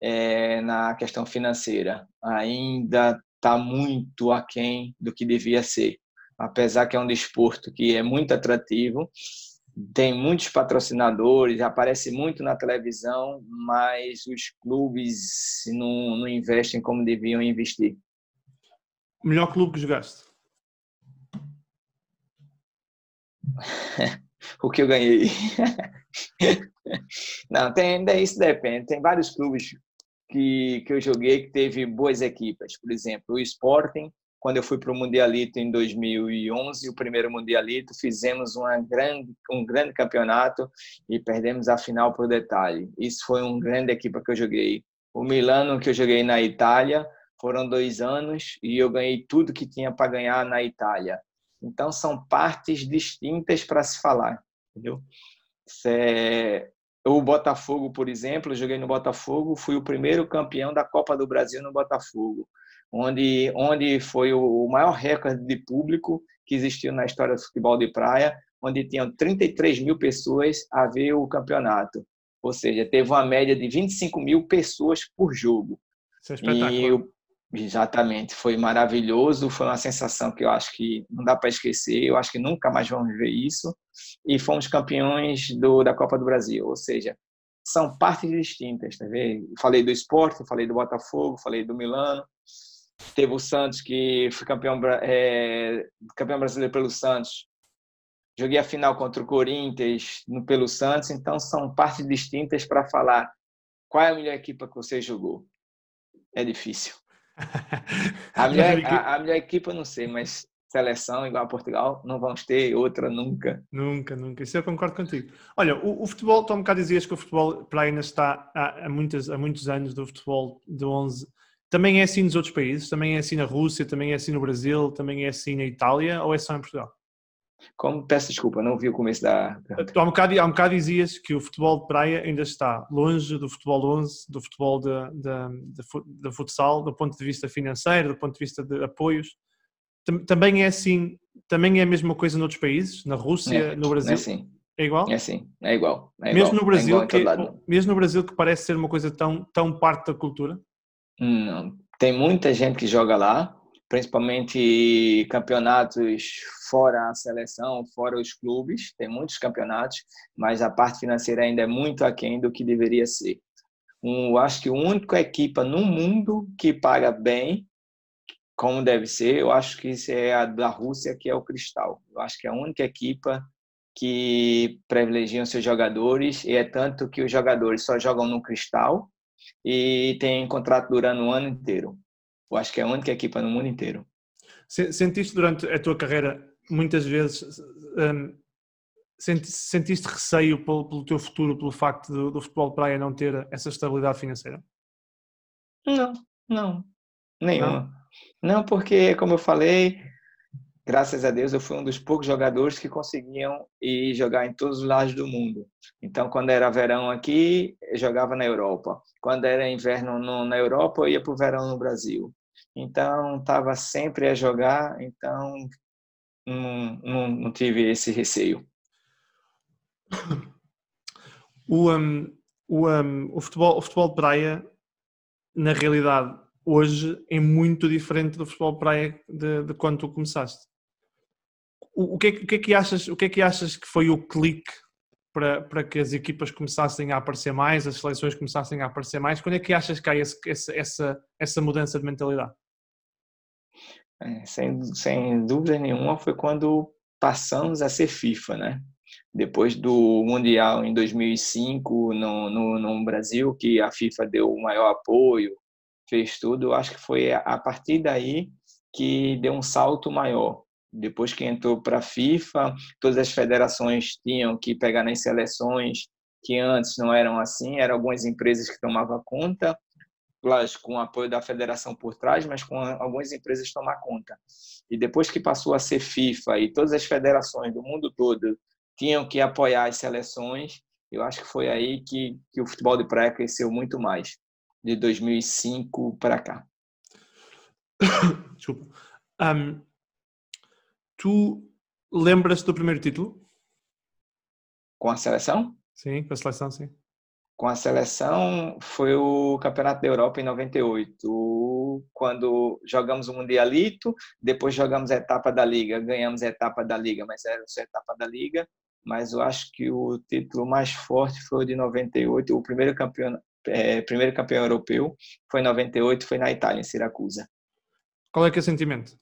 é, na questão financeira. Ainda está muito aquém do que devia ser. Apesar que é um desporto que é muito atrativo, tem muitos patrocinadores, aparece muito na televisão, mas os clubes não, não investem como deviam investir. Melhor clube que jogaste? o que eu ganhei. não, tem, isso depende. Tem vários clubes que, que eu joguei que teve boas equipas. Por exemplo, o Sporting quando eu fui para o Mundialito em 2011, o primeiro Mundialito, fizemos uma grande, um grande campeonato e perdemos a final por detalhe. Isso foi uma grande equipa que eu joguei. O Milano, que eu joguei na Itália, foram dois anos e eu ganhei tudo que tinha para ganhar na Itália. Então, são partes distintas para se falar, entendeu? O Botafogo, por exemplo, eu joguei no Botafogo, fui o primeiro campeão da Copa do Brasil no Botafogo onde, onde foi o maior recorde de público que existiu na história do futebol de praia, onde tinham 33 mil pessoas a ver o campeonato. Ou seja, teve uma média de 25 mil pessoas por jogo. Isso é espetacular. E, exatamente, foi maravilhoso, foi uma sensação que eu acho que não dá para esquecer, eu acho que nunca mais vamos ver isso. E fomos campeões do, da Copa do Brasil, ou seja, são partes distintas, tá vendo? Falei do esporte, falei do Botafogo, falei do Milano, Teve o Santos, que foi campeão, é, campeão brasileiro pelo Santos. Joguei a final contra o Corinthians no, pelo Santos, então são partes distintas para falar qual é a melhor equipa que você jogou. É difícil. A melhor, a, a melhor equipa, não sei, mas seleção igual a Portugal, não vamos ter outra nunca. Nunca, nunca. Isso eu concordo contigo. Olha, o, o futebol, tu há um bocado dizias que o futebol para ainda está há, há, muitas, há muitos anos do futebol de 11 também é assim nos outros países? Também é assim na Rússia? Também é assim no Brasil? Também é assim na Itália? Ou é só em Portugal? Como, peço desculpa, não vi o começo da. Há um, bocado, há um bocado dizias que o futebol de praia ainda está longe do futebol 11, do futebol de, de futsal, do ponto de vista financeiro, do ponto de vista de apoios. Também é assim, também é a mesma coisa noutros países, na Rússia, é, no Brasil? É assim. É igual? É assim, é igual. É mesmo, igual, no Brasil, é que, mesmo no Brasil que parece ser uma coisa tão, tão parte da cultura? Não. Tem muita gente que joga lá, principalmente campeonatos fora a seleção, fora os clubes, tem muitos campeonatos, mas a parte financeira ainda é muito aquém do que deveria ser. Um, acho que a única equipa no mundo que paga bem, como deve ser, eu acho que é a da Rússia, que é o Cristal. Eu acho que é a única equipa que privilegiam seus jogadores, e é tanto que os jogadores só jogam no Cristal e tem contrato durando o ano inteiro. Eu acho que é a única equipa no mundo inteiro. Sentiste durante a tua carreira, muitas vezes, um, sentiste receio pelo, pelo, teu futuro, pelo facto do, do futebol de praia não ter essa estabilidade financeira? Não, não, nenhuma. Não, não porque, como eu falei, graças a Deus, eu fui um dos poucos jogadores que conseguiam ir jogar em todos os lados do mundo. Então, quando era verão aqui, eu jogava na Europa. Quando era inverno no, na Europa, eu ia para o verão no Brasil. Então, estava sempre a jogar, então não, não, não tive esse receio. O, um, o, um, o, futebol, o futebol de praia, na realidade, hoje é muito diferente do futebol praia de, de quando tu começaste o, que é, o, que é, que achas, o que é que achas que foi o clique para, para que as equipas começassem a aparecer mais, as seleções começassem a aparecer mais? Quando é que achas que há esse, essa, essa mudança de mentalidade? É, sem, sem dúvida nenhuma foi quando passamos a ser FIFA, né? Depois do Mundial em 2005 no, no, no Brasil, que a FIFA deu o maior apoio, fez tudo, acho que foi a partir daí que deu um salto maior. Depois que entrou para a FIFA, todas as federações tinham que pegar nas seleções que antes não eram assim, eram algumas empresas que tomavam conta, lógico, com o apoio da federação por trás, mas com algumas empresas tomar conta. E depois que passou a ser FIFA e todas as federações do mundo todo tinham que apoiar as seleções, eu acho que foi aí que, que o futebol de praia cresceu muito mais, de 2005 para cá. Desculpa. Um, Tu lembras do primeiro título? Com a seleção? Sim, com a seleção, sim. Com a seleção foi o Campeonato da Europa em 98, quando jogamos o Mundialito, depois jogamos a etapa da Liga, ganhamos a etapa da Liga, mas era só a etapa da Liga, mas eu acho que o título mais forte foi o de 98, o primeiro campeão, é, primeiro campeão europeu foi em 98, foi na Itália, em Siracusa. Qual é que é o sentimento?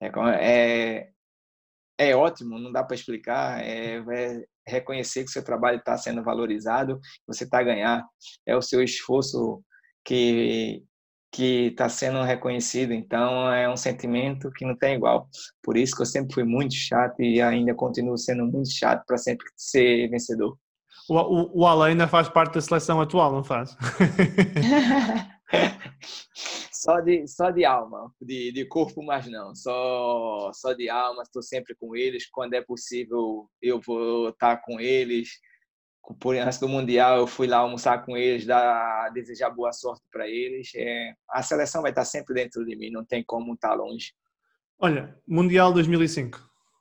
É, é, é ótimo, não dá para explicar, é, é, reconhecer que o seu trabalho está sendo valorizado, você está a ganhar, é o seu esforço que que está sendo reconhecido, então é um sentimento que não tem igual. Por isso que eu sempre fui muito chato e ainda continuo sendo muito chato para sempre ser vencedor. O, o, o Alain ainda faz parte da seleção atual, não faz? só de, só de alma, de, de corpo, mas não. Só, só de alma, estou sempre com eles. Quando é possível, eu vou estar com eles. Por antes do Mundial, eu fui lá almoçar com eles, dar, desejar boa sorte para eles. É, a seleção vai estar sempre dentro de mim, não tem como estar longe. Olha, Mundial 2005.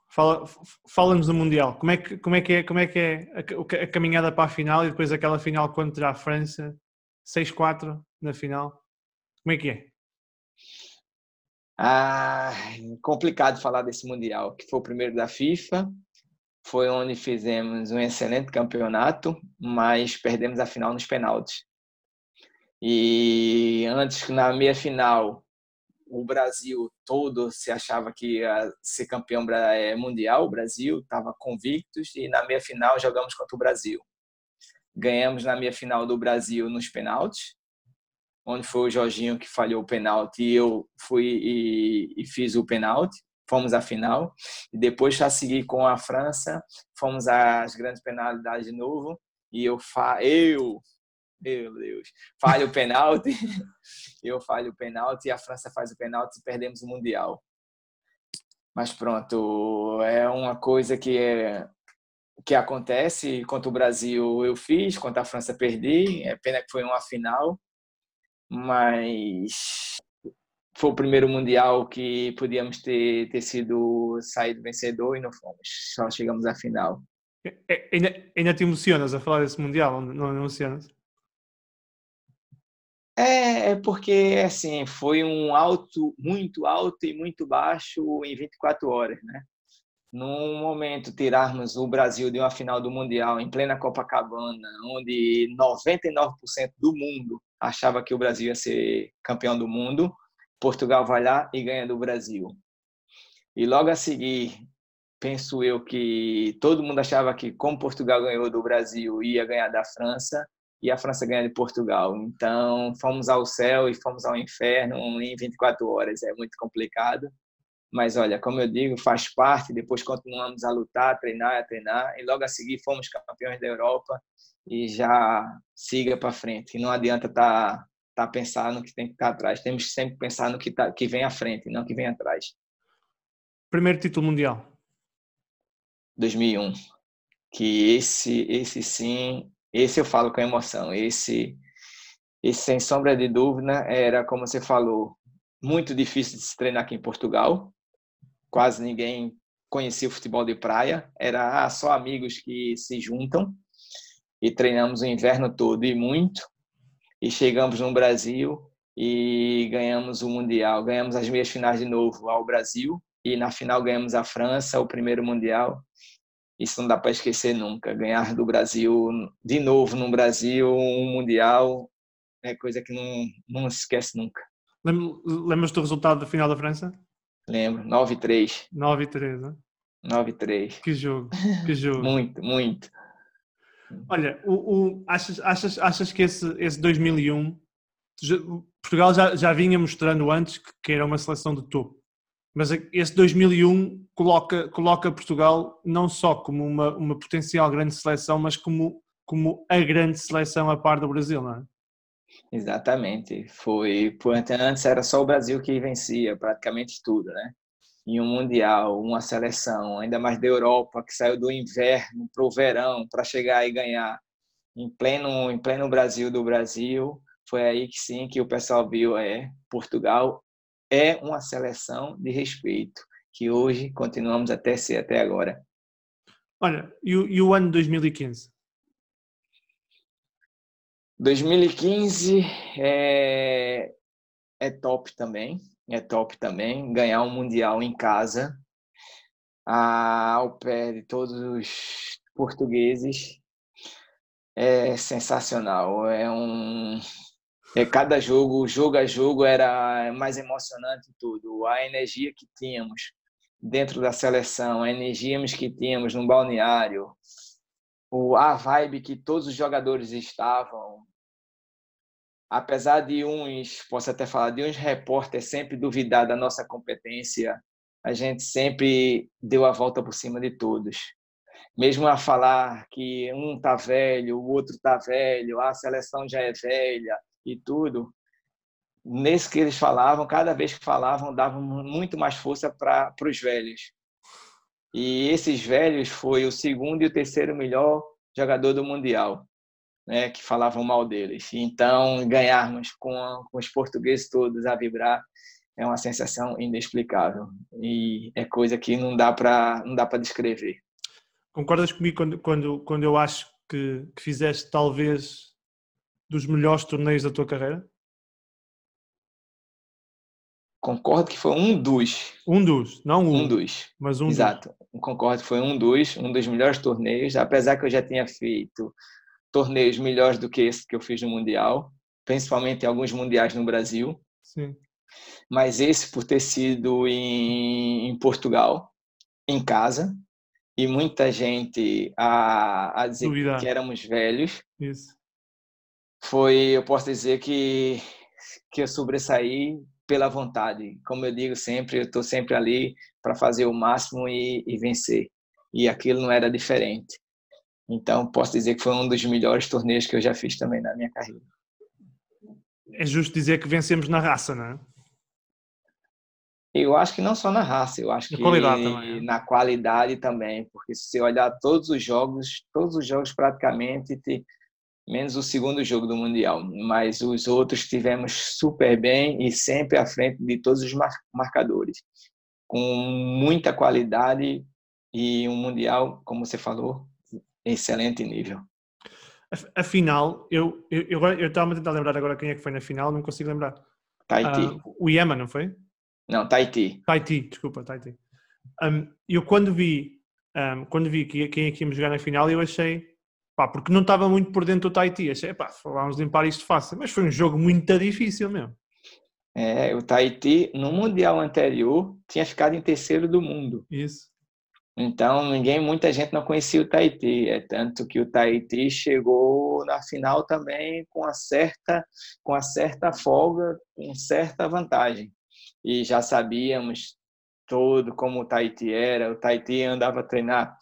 Fala, fala-nos do Mundial. Como é que, como é, que é, como é, que é a, a caminhada para a final e depois aquela final contra a França? 6-4 na final. Como é que é? Ah, complicado falar desse Mundial, que foi o primeiro da FIFA. Foi onde fizemos um excelente campeonato, mas perdemos a final nos penaltis. E antes, na meia final, o Brasil todo se achava que ia ser campeão eh, mundial. O Brasil estava convictos e na meia final jogamos contra o Brasil. Ganhamos na meia final do Brasil nos penaltis onde foi o Jorginho que falhou o pênalti e eu fui e, e, fiz o pênalti. Fomos à final e depois já segui com a França, fomos às grandes penalidades de novo e eu fa eu meu Deus, falho o pênalti, eu falho o pênalti e a França faz o pênalti e perdemos o mundial. Mas pronto, é uma coisa que é que acontece contra o Brasil eu fiz, contra a França perdi, é pena que foi uma final, mas foi o primeiro mundial que podíamos ter, ter sido saído vencedor e não fomos, só chegamos à final. É, é, ainda, ainda te emocionas a falar desse mundial, não, não emocionas? É, é porque assim foi um alto, muito alto e muito baixo em 24 horas, né? Num momento tirarmos o Brasil de uma final do mundial em plena Copacabana, onde 99% do mundo achava que o Brasil ia ser campeão do mundo, Portugal vai lá e ganha do Brasil. E logo a seguir, penso eu que todo mundo achava que como Portugal ganhou do Brasil ia ganhar da França e a França ganha de Portugal. Então, fomos ao céu e fomos ao inferno em 24 horas. É muito complicado. Mas, olha, como eu digo, faz parte. Depois continuamos a lutar, a treinar, a treinar. E logo a seguir fomos campeões da Europa e já siga para frente. E não adianta estar tá, tá pensar no que tem que estar tá atrás. Temos que sempre pensar no que, tá, que vem à frente, não que vem atrás. Primeiro título mundial? 2001. Que esse, esse sim esse eu falo com emoção. Esse, esse sem sombra de dúvida, era, como você falou, muito difícil de se treinar aqui em Portugal. Quase ninguém conhecia o futebol de praia. Era ah, só amigos que se juntam e treinamos o inverno todo e muito. E chegamos no Brasil e ganhamos o Mundial. Ganhamos as meias finais de novo ao Brasil e na final ganhamos a França, o primeiro Mundial isso não dá para esquecer nunca. Ganhar do Brasil, de novo no Brasil, um Mundial, é coisa que não, não se esquece nunca. Lembras do resultado da final da França? Lembro, 9-3. 9-3, né? 9-3. Que jogo, que jogo. muito, muito. Olha, o, o, achas, achas, achas que esse, esse 2001, Portugal já, já vinha mostrando antes que, que era uma seleção de topo mas esse 2001 coloca, coloca Portugal não só como uma, uma potencial grande seleção, mas como, como a grande seleção a par do Brasil, não é? Exatamente. Foi, antes era só o Brasil que vencia praticamente tudo, né? Em um mundial, uma seleção, ainda mais da Europa, que saiu do inverno para o verão para chegar e ganhar em pleno em pleno Brasil do Brasil, foi aí que sim que o pessoal viu é Portugal é uma seleção de respeito, que hoje continuamos até ser até agora. Olha, e o, e o ano 2015? 2015 é, é top também, é top também. Ganhar um Mundial em casa, ao pé de todos os portugueses, é sensacional. É um, é, cada jogo, jogo a jogo, era mais emocionante tudo. A energia que tínhamos dentro da seleção, a energia que tínhamos no balneário, a vibe que todos os jogadores estavam. Apesar de uns, posso até falar, de uns repórteres sempre duvidar da nossa competência, a gente sempre deu a volta por cima de todos. Mesmo a falar que um tá velho, o outro tá velho, a seleção já é velha, e tudo, nesse que eles falavam, cada vez que falavam, davam muito mais força para os velhos. E esses velhos foi o segundo e o terceiro melhor jogador do mundial, né, que falavam mal deles. Então, ganharmos com, com os portugueses todos a vibrar é uma sensação inexplicável e é coisa que não dá para não dá para descrever. Concordas comigo quando quando quando eu acho que, que fizeste talvez dos melhores torneios da tua carreira? Concordo que foi um dos. Um dos, não um. Um dos. Mas um Exato. Dos. Concordo que foi um dos, um dos melhores torneios, apesar que eu já tinha feito torneios melhores do que esse que eu fiz no Mundial, principalmente em alguns mundiais no Brasil. Sim. Mas esse por ter sido em, em Portugal, em casa, e muita gente a, a dizer Duvidar. que éramos velhos. Isso foi, eu posso dizer que que eu sobressaí pela vontade. Como eu digo sempre, eu estou sempre ali para fazer o máximo e, e, vencer. E aquilo não era diferente. Então, posso dizer que foi um dos melhores torneios que eu já fiz também na minha carreira. É justo dizer que vencemos na raça, não é? Eu acho que não só na raça, eu acho na que qualidade também, é. na qualidade também, porque se você olhar todos os jogos, todos os jogos praticamente, menos o segundo jogo do Mundial, mas os outros tivemos super bem e sempre à frente de todos os marcadores, com muita qualidade e um Mundial, como você falou, excelente nível. A, final, eu eu eu estava a tentar lembrar agora quem é que foi na final, não consigo lembrar. Tahiti. Uh, o Iema, não foi? Não, Tahiti. Tahiti, desculpa, Tahiti. Um, eu quando vi, um, quando vi que, quem é que íamos jogar na final, eu achei, pá, porque não estava muito por dentro do Tahiti, achei, pá, vamos limpar isto fácil, mas foi um jogo muito difícil mesmo. É, o Tahiti, no Mundial anterior, tinha ficado em terceiro do mundo. Isso. Então, ninguém, muita gente não conhecia o Tahiti, é tanto que o Tahiti chegou na final também com a certa, com a certa folga, com certa vantagem. E já sabíamos todo como o Tahiti era, o Tahiti andava a treinar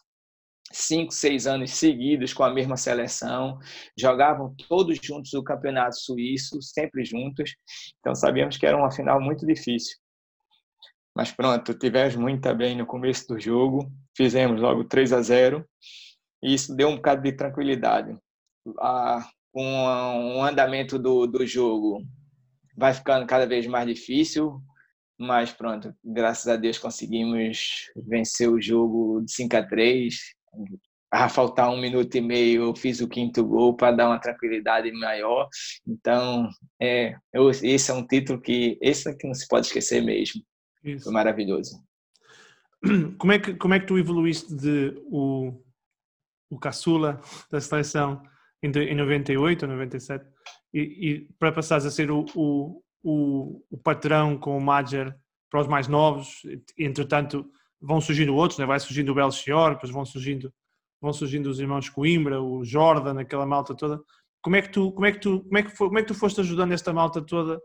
cinco, seis anos seguidos com a mesma seleção, jogavam todos juntos o campeonato suíço, sempre juntos, então sabíamos que era uma final muito difícil. Mas pronto, tivemos muito bem no começo do jogo, fizemos logo 3 a 0 e isso deu um bocado de tranquilidade. Ah, com o andamento do, do jogo vai ficando cada vez mais difícil, mas pronto, graças a Deus conseguimos vencer o jogo de 5 a 3 a faltar um minuto e meio, eu fiz o quinto gol para dar uma tranquilidade maior. Então, é, eu, esse é um título que esse é que não se pode esquecer mesmo. Isso. Foi maravilhoso. Como é que como é que tu evoluíste de o o caçula da seleção em, em 98 ou 97 e, e para passares a ser o, o, o, o patrão com o Major para os mais novos, entretanto vão surgindo outros, né? vai surgindo o Belchior, depois vão surgindo vão surgindo os irmãos Coimbra, o Jordan, aquela malta toda. Como é que tu como é que tu como é que foi, como é que tu foste ajudando esta malta toda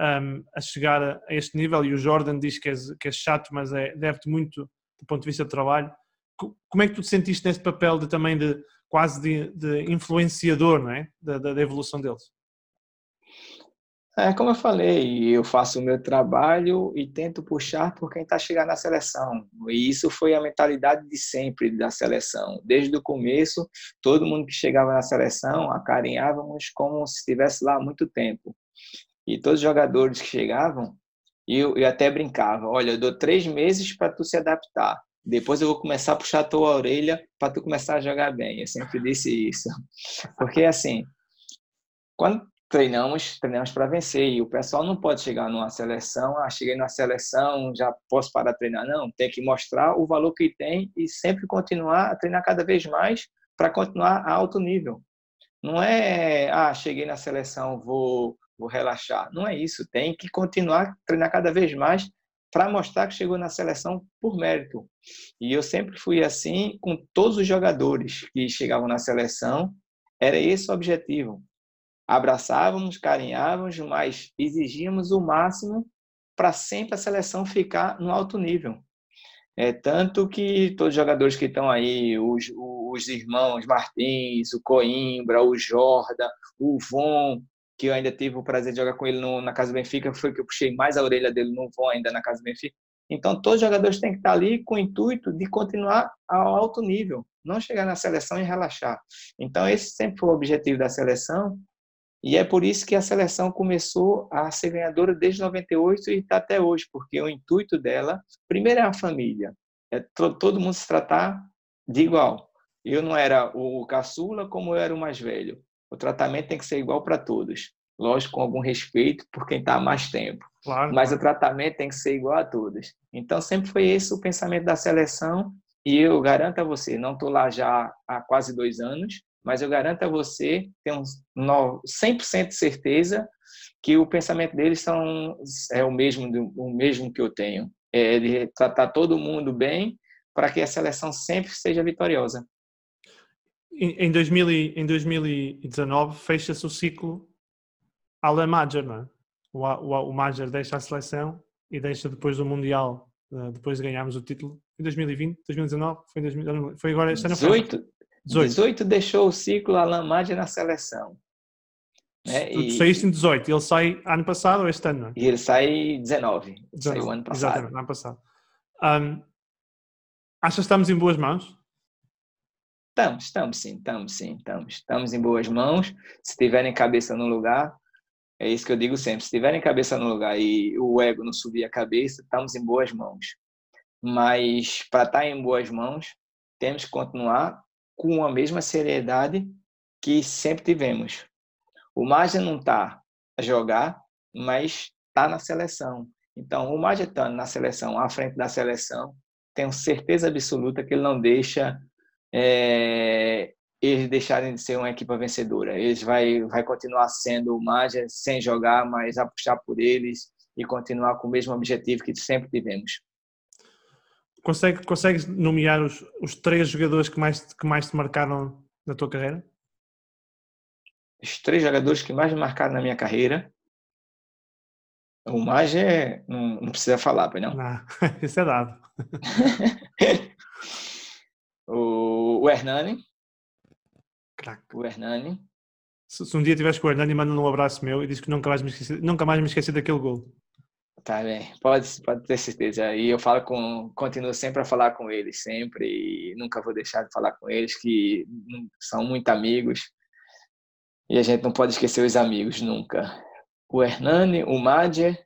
um, a chegar a, este nível e o Jordan diz que é, que é chato, mas é, deve-te muito do ponto de vista de trabalho. Como é que tu te sentiste nesse papel de também de quase de, de influenciador não é? da, da, da evolução deles? É, como eu falei, eu faço o meu trabalho e tento puxar por quem está chegando na seleção. E isso foi a mentalidade de sempre da seleção. Desde o começo, todo mundo que chegava na seleção acarinhávamos como se estivesse lá há muito tempo. E todos os jogadores que chegavam, eu, eu até brincava: olha, eu dou três meses para tu se adaptar. Depois eu vou começar a puxar a tua orelha para tu começar a jogar bem. Eu sempre disse isso. Porque, assim, quando treinamos, treinamos para vencer. E o pessoal não pode chegar numa seleção, ah, cheguei na seleção, já posso parar de treinar. Não, tem que mostrar o valor que tem e sempre continuar a treinar cada vez mais para continuar a alto nível. Não é, ah, cheguei na seleção, vou vou relaxar. Não é isso. Tem que continuar treinar cada vez mais para mostrar que chegou na seleção por mérito. E eu sempre fui assim com todos os jogadores que chegavam na seleção. Era esse o objetivo. Abraçávamos, carinhávamos, mas exigíamos o máximo para sempre a seleção ficar no alto nível. É tanto que todos os jogadores que estão aí, os, os irmãos Martins, o Coimbra, o Jorda, o Von, que eu ainda tive o prazer de jogar com ele no, na Casa do Benfica, foi que eu puxei mais a orelha dele, não vou ainda na Casa do Benfica. Então, todos os jogadores têm que estar ali com o intuito de continuar ao alto nível, não chegar na seleção e relaxar. Então, esse sempre foi o objetivo da seleção, e é por isso que a seleção começou a ser ganhadora desde 98 e está até hoje, porque o intuito dela, primeiro é a família, é todo mundo se tratar de igual. Eu não era o caçula como eu era o mais velho. O tratamento tem que ser igual para todos. Lógico, com algum respeito por quem está há mais tempo. Claro. Mas o tratamento tem que ser igual a todos. Então, sempre foi esse o pensamento da seleção. E eu garanto a você, não estou lá já há quase dois anos, mas eu garanto a você, tenho 100% de certeza que o pensamento deles são, é o mesmo, o mesmo que eu tenho. É de tratar todo mundo bem para que a seleção sempre seja vitoriosa em, 2000, em 2019 fecha-se o ciclo à la Major, não é? O, o, o Major deixa a seleção e deixa depois do Mundial, eh, depois de ganharmos o título. Em 2020, 2019, foi, em 2000, foi agora este ano. 18, 18. 18 deixou o ciclo Alan Major na seleção. Né? Tu, e... saíste em 18, ele sai ano passado ou este ano? Não é? E ele sai 19, 19 saiu ano passado. Exatamente, ano passado. Um, achas que estamos em boas mãos? Estamos, estamos sim, estamos sim, estamos. Estamos em boas mãos. Se tiverem cabeça no lugar, é isso que eu digo sempre. Se tiverem cabeça no lugar e o ego não subir a cabeça, estamos em boas mãos. Mas para estar em boas mãos, temos que continuar com a mesma seriedade que sempre tivemos. O Maja não está a jogar, mas está na seleção. Então, o Maja estando na seleção, à frente da seleção, tenho certeza absoluta que ele não deixa é, eles deixarem de ser uma equipa vencedora. Eles vai vai continuar sendo o Maja sem jogar, mas apostar por eles e continuar com o mesmo objetivo que sempre tivemos. Consegue, consegues nomear os, os três jogadores que mais, que mais te marcaram na tua carreira? Os três jogadores que mais me marcaram na minha carreira. O mais é. Não, não precisa falar, não? Não, isso é dado. o, o Hernani. Crack. O Hernani. Se, se um dia tiveres com o Hernani, manda-lhe um abraço meu e diz que nunca mais me esqueci, nunca mais me esqueci daquele gol. Tá bem, pode, pode ter certeza. E eu falo com, continuo sempre a falar com eles, sempre, e nunca vou deixar de falar com eles, que são muito amigos. E a gente não pode esquecer os amigos nunca. O Hernani, o Madjer.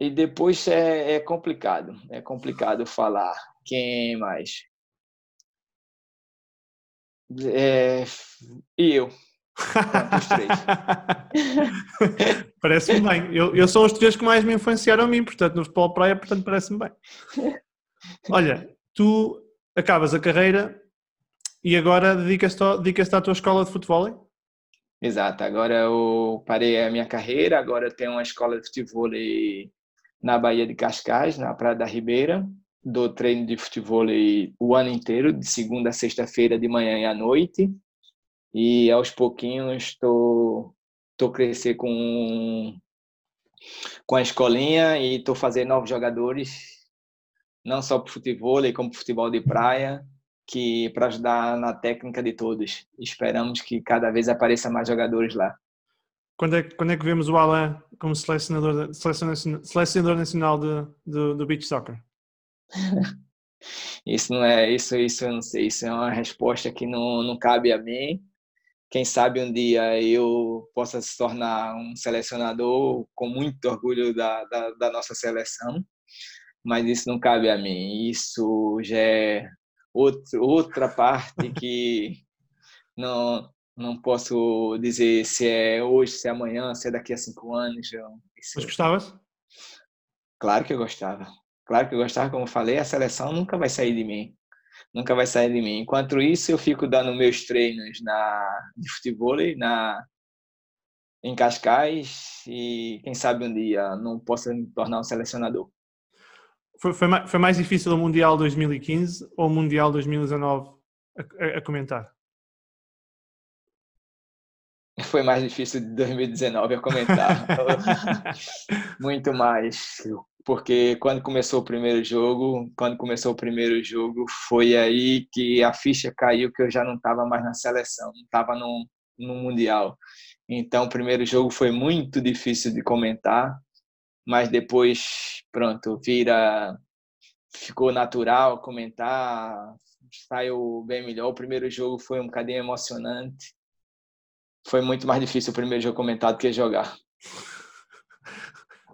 E depois é, é complicado, é complicado falar quem mais. É, e eu. os três. parece-me bem. Eu, eu sou os três que mais me influenciaram a mim, portanto, no futebol praia, portanto, parece-me bem. Olha, tu acabas a carreira e agora dedicas-te dedicas à tua escola de futebol? Exato, agora eu parei a minha carreira, agora eu tenho uma escola de futebol na Bahia de Cascais, na Praia da Ribeira, dou treino de futebol o ano inteiro, de segunda a sexta-feira, de manhã e à noite. E aos pouquinhos estou tô crescer com com a escolinha e estou fazendo novos jogadores, não só para futebol, como para futebol de praia, que para ajudar na técnica de todos. Esperamos que cada vez apareça mais jogadores lá. Quando é, quando é que vemos o Alan como selecionador, selecionador, selecionador nacional de, de, do beach soccer? Isso não é isso isso eu não sei isso é uma resposta que não, não cabe a mim. Quem sabe um dia eu possa se tornar um selecionador com muito orgulho da, da, da nossa seleção mas isso não cabe a mim. Isso já é outro, outra parte que não não posso dizer se é hoje se é amanhã se é daqui a cinco anos isso... Mas gostavas? Claro que eu gostava Claro que eu gostava, como eu falei, a seleção nunca vai sair de mim. Nunca vai sair de mim. Enquanto isso, eu fico dando meus treinos na, de futebol na, em Cascais e quem sabe um dia não possa me tornar um selecionador. Foi, foi, mais, foi mais difícil o Mundial 2015 ou o Mundial 2019 a, a, a comentar? Foi mais difícil de 2019 a comentar. Muito mais porque quando começou o primeiro jogo, quando começou o primeiro jogo, foi aí que a ficha caiu que eu já não estava mais na seleção, não estava no, no mundial. Então, o primeiro jogo foi muito difícil de comentar, mas depois, pronto, vira, ficou natural comentar, saiu bem melhor. O primeiro jogo foi um bocadinho emocionante. Foi muito mais difícil o primeiro jogo comentar do que jogar.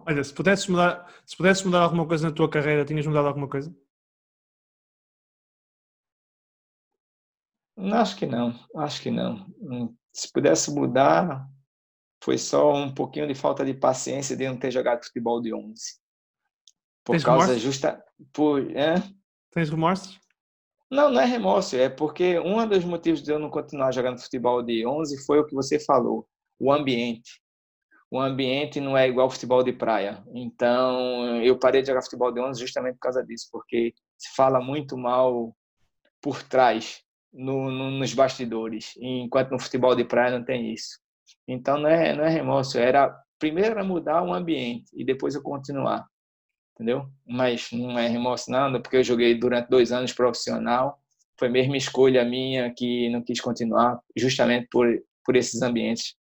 Olha, se pudesses mudar, se pudesses mudar alguma coisa na tua carreira, tinhas mudado alguma coisa? Acho que não, acho que não. Hum, se pudesse mudar, foi só um pouquinho de falta de paciência de não ter jogado futebol de 11. Por Tens causa remorso? justa. Por, é? Tens remorsos? Não, não é remorso, é porque um dos motivos de eu não continuar jogando futebol de 11 foi o que você falou, o ambiente o ambiente não é igual ao futebol de praia. Então, eu parei de jogar futebol de 11 justamente por causa disso, porque se fala muito mal por trás, no, no, nos bastidores, enquanto no futebol de praia não tem isso. Então, não é, não é remorso, era primeiro era mudar o ambiente e depois eu continuar, entendeu? Mas não é remorso nada, porque eu joguei durante dois anos profissional, foi mesmo escolha minha que não quis continuar, justamente por, por esses ambientes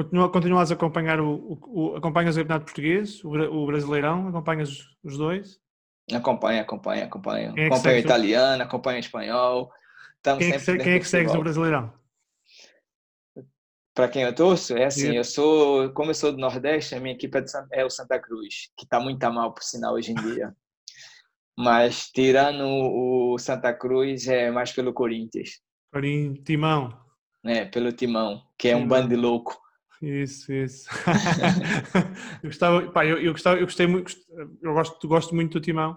Continua, continuas a acompanhar o, o, o, acompanhas o campeonato português, o, o brasileirão, acompanhas os, os dois? Acompanha, acompanha, acompanha. É acompanha o italiano, acompanha o espanhol. quem é que, quem é que segue no brasileirão? Para quem eu torço, é assim, eu sou, como eu sou do Nordeste, a minha equipe é, é o Santa Cruz, que está muito mal, por sinal, hoje em dia. Mas tirando o Santa Cruz, é mais pelo Corinthians. Corim, Timão. É, pelo Timão, que é um bando de louco. Isso, isso. eu, gostava, pá, eu, eu, gostava, eu gostei muito, eu gosto, gosto muito do Timão.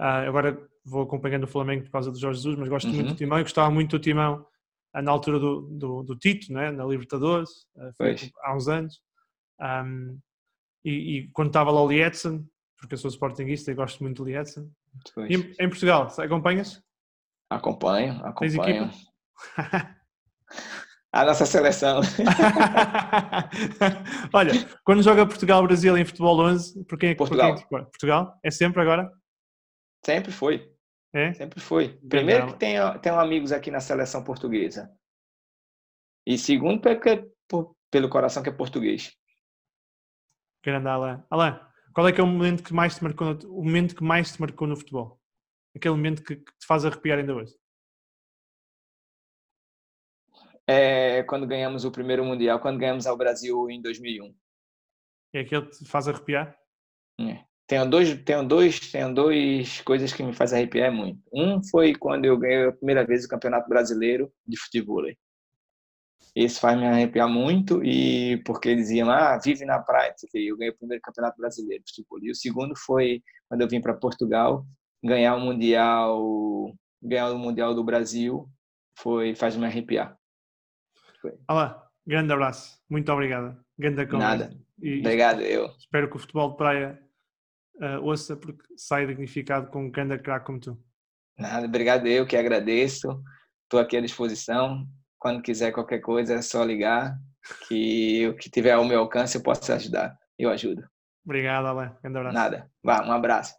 Uh, agora vou acompanhando o Flamengo por causa do Jorge Jesus, mas gosto uhum. muito do Timão e gostava muito do Timão uh, na altura do, do, do Tito, né? na Libertadores, uh, há uns anos. Um, e, e, quando estava lá o Lietzen, porque eu sou sportinguista e gosto muito do Lietzen. Em, em, Portugal, acompanhas? Acompanho, acompanho. a nossa seleção. Olha, quando joga Portugal-Brasil em futebol 11, por quem é que Portugal. Por quem é Portugal? É sempre agora? Sempre foi. É? Sempre foi. Primeiro que tenho, tenho amigos aqui na seleção portuguesa. E segundo, porque, por, pelo coração que é português. Grande Alain. Alain, qual é que é o momento que mais te marcou, o momento que mais te marcou no futebol? Aquele momento que, que te faz arrepiar ainda hoje? É quando ganhamos o primeiro Mundial, quando ganhamos ao Brasil em 2001. É aquele que te faz arrepiar? É. Tenho dois, tenho dois, tenho dois coisas que me fazem arrepiar muito. Um foi quando eu ganhei a primeira vez o Campeonato Brasileiro de Futebol. Isso faz me arrepiar muito e porque eles iam, ah, vive na praia, eu ganhei o primeiro campeonato brasileiro de futebol. E o segundo foi quando eu vim para Portugal ganhar o mundial, ganhar o mundial do Brasil, foi faz me arrepiar. Foi. Olá, grande abraço, muito obrigado. Grande conversa. Nada. E obrigado eu. Espero que o futebol de praia uh, ouça porque sai dignificado com um grande craque como tu. Nada, obrigado eu que agradeço. Estou aqui à disposição quando quiser qualquer coisa, é só ligar, que o que tiver ao meu alcance eu posso ajudar. Eu ajudo. Obrigado, Alain. Um abraço. Nada. Vá, um abraço.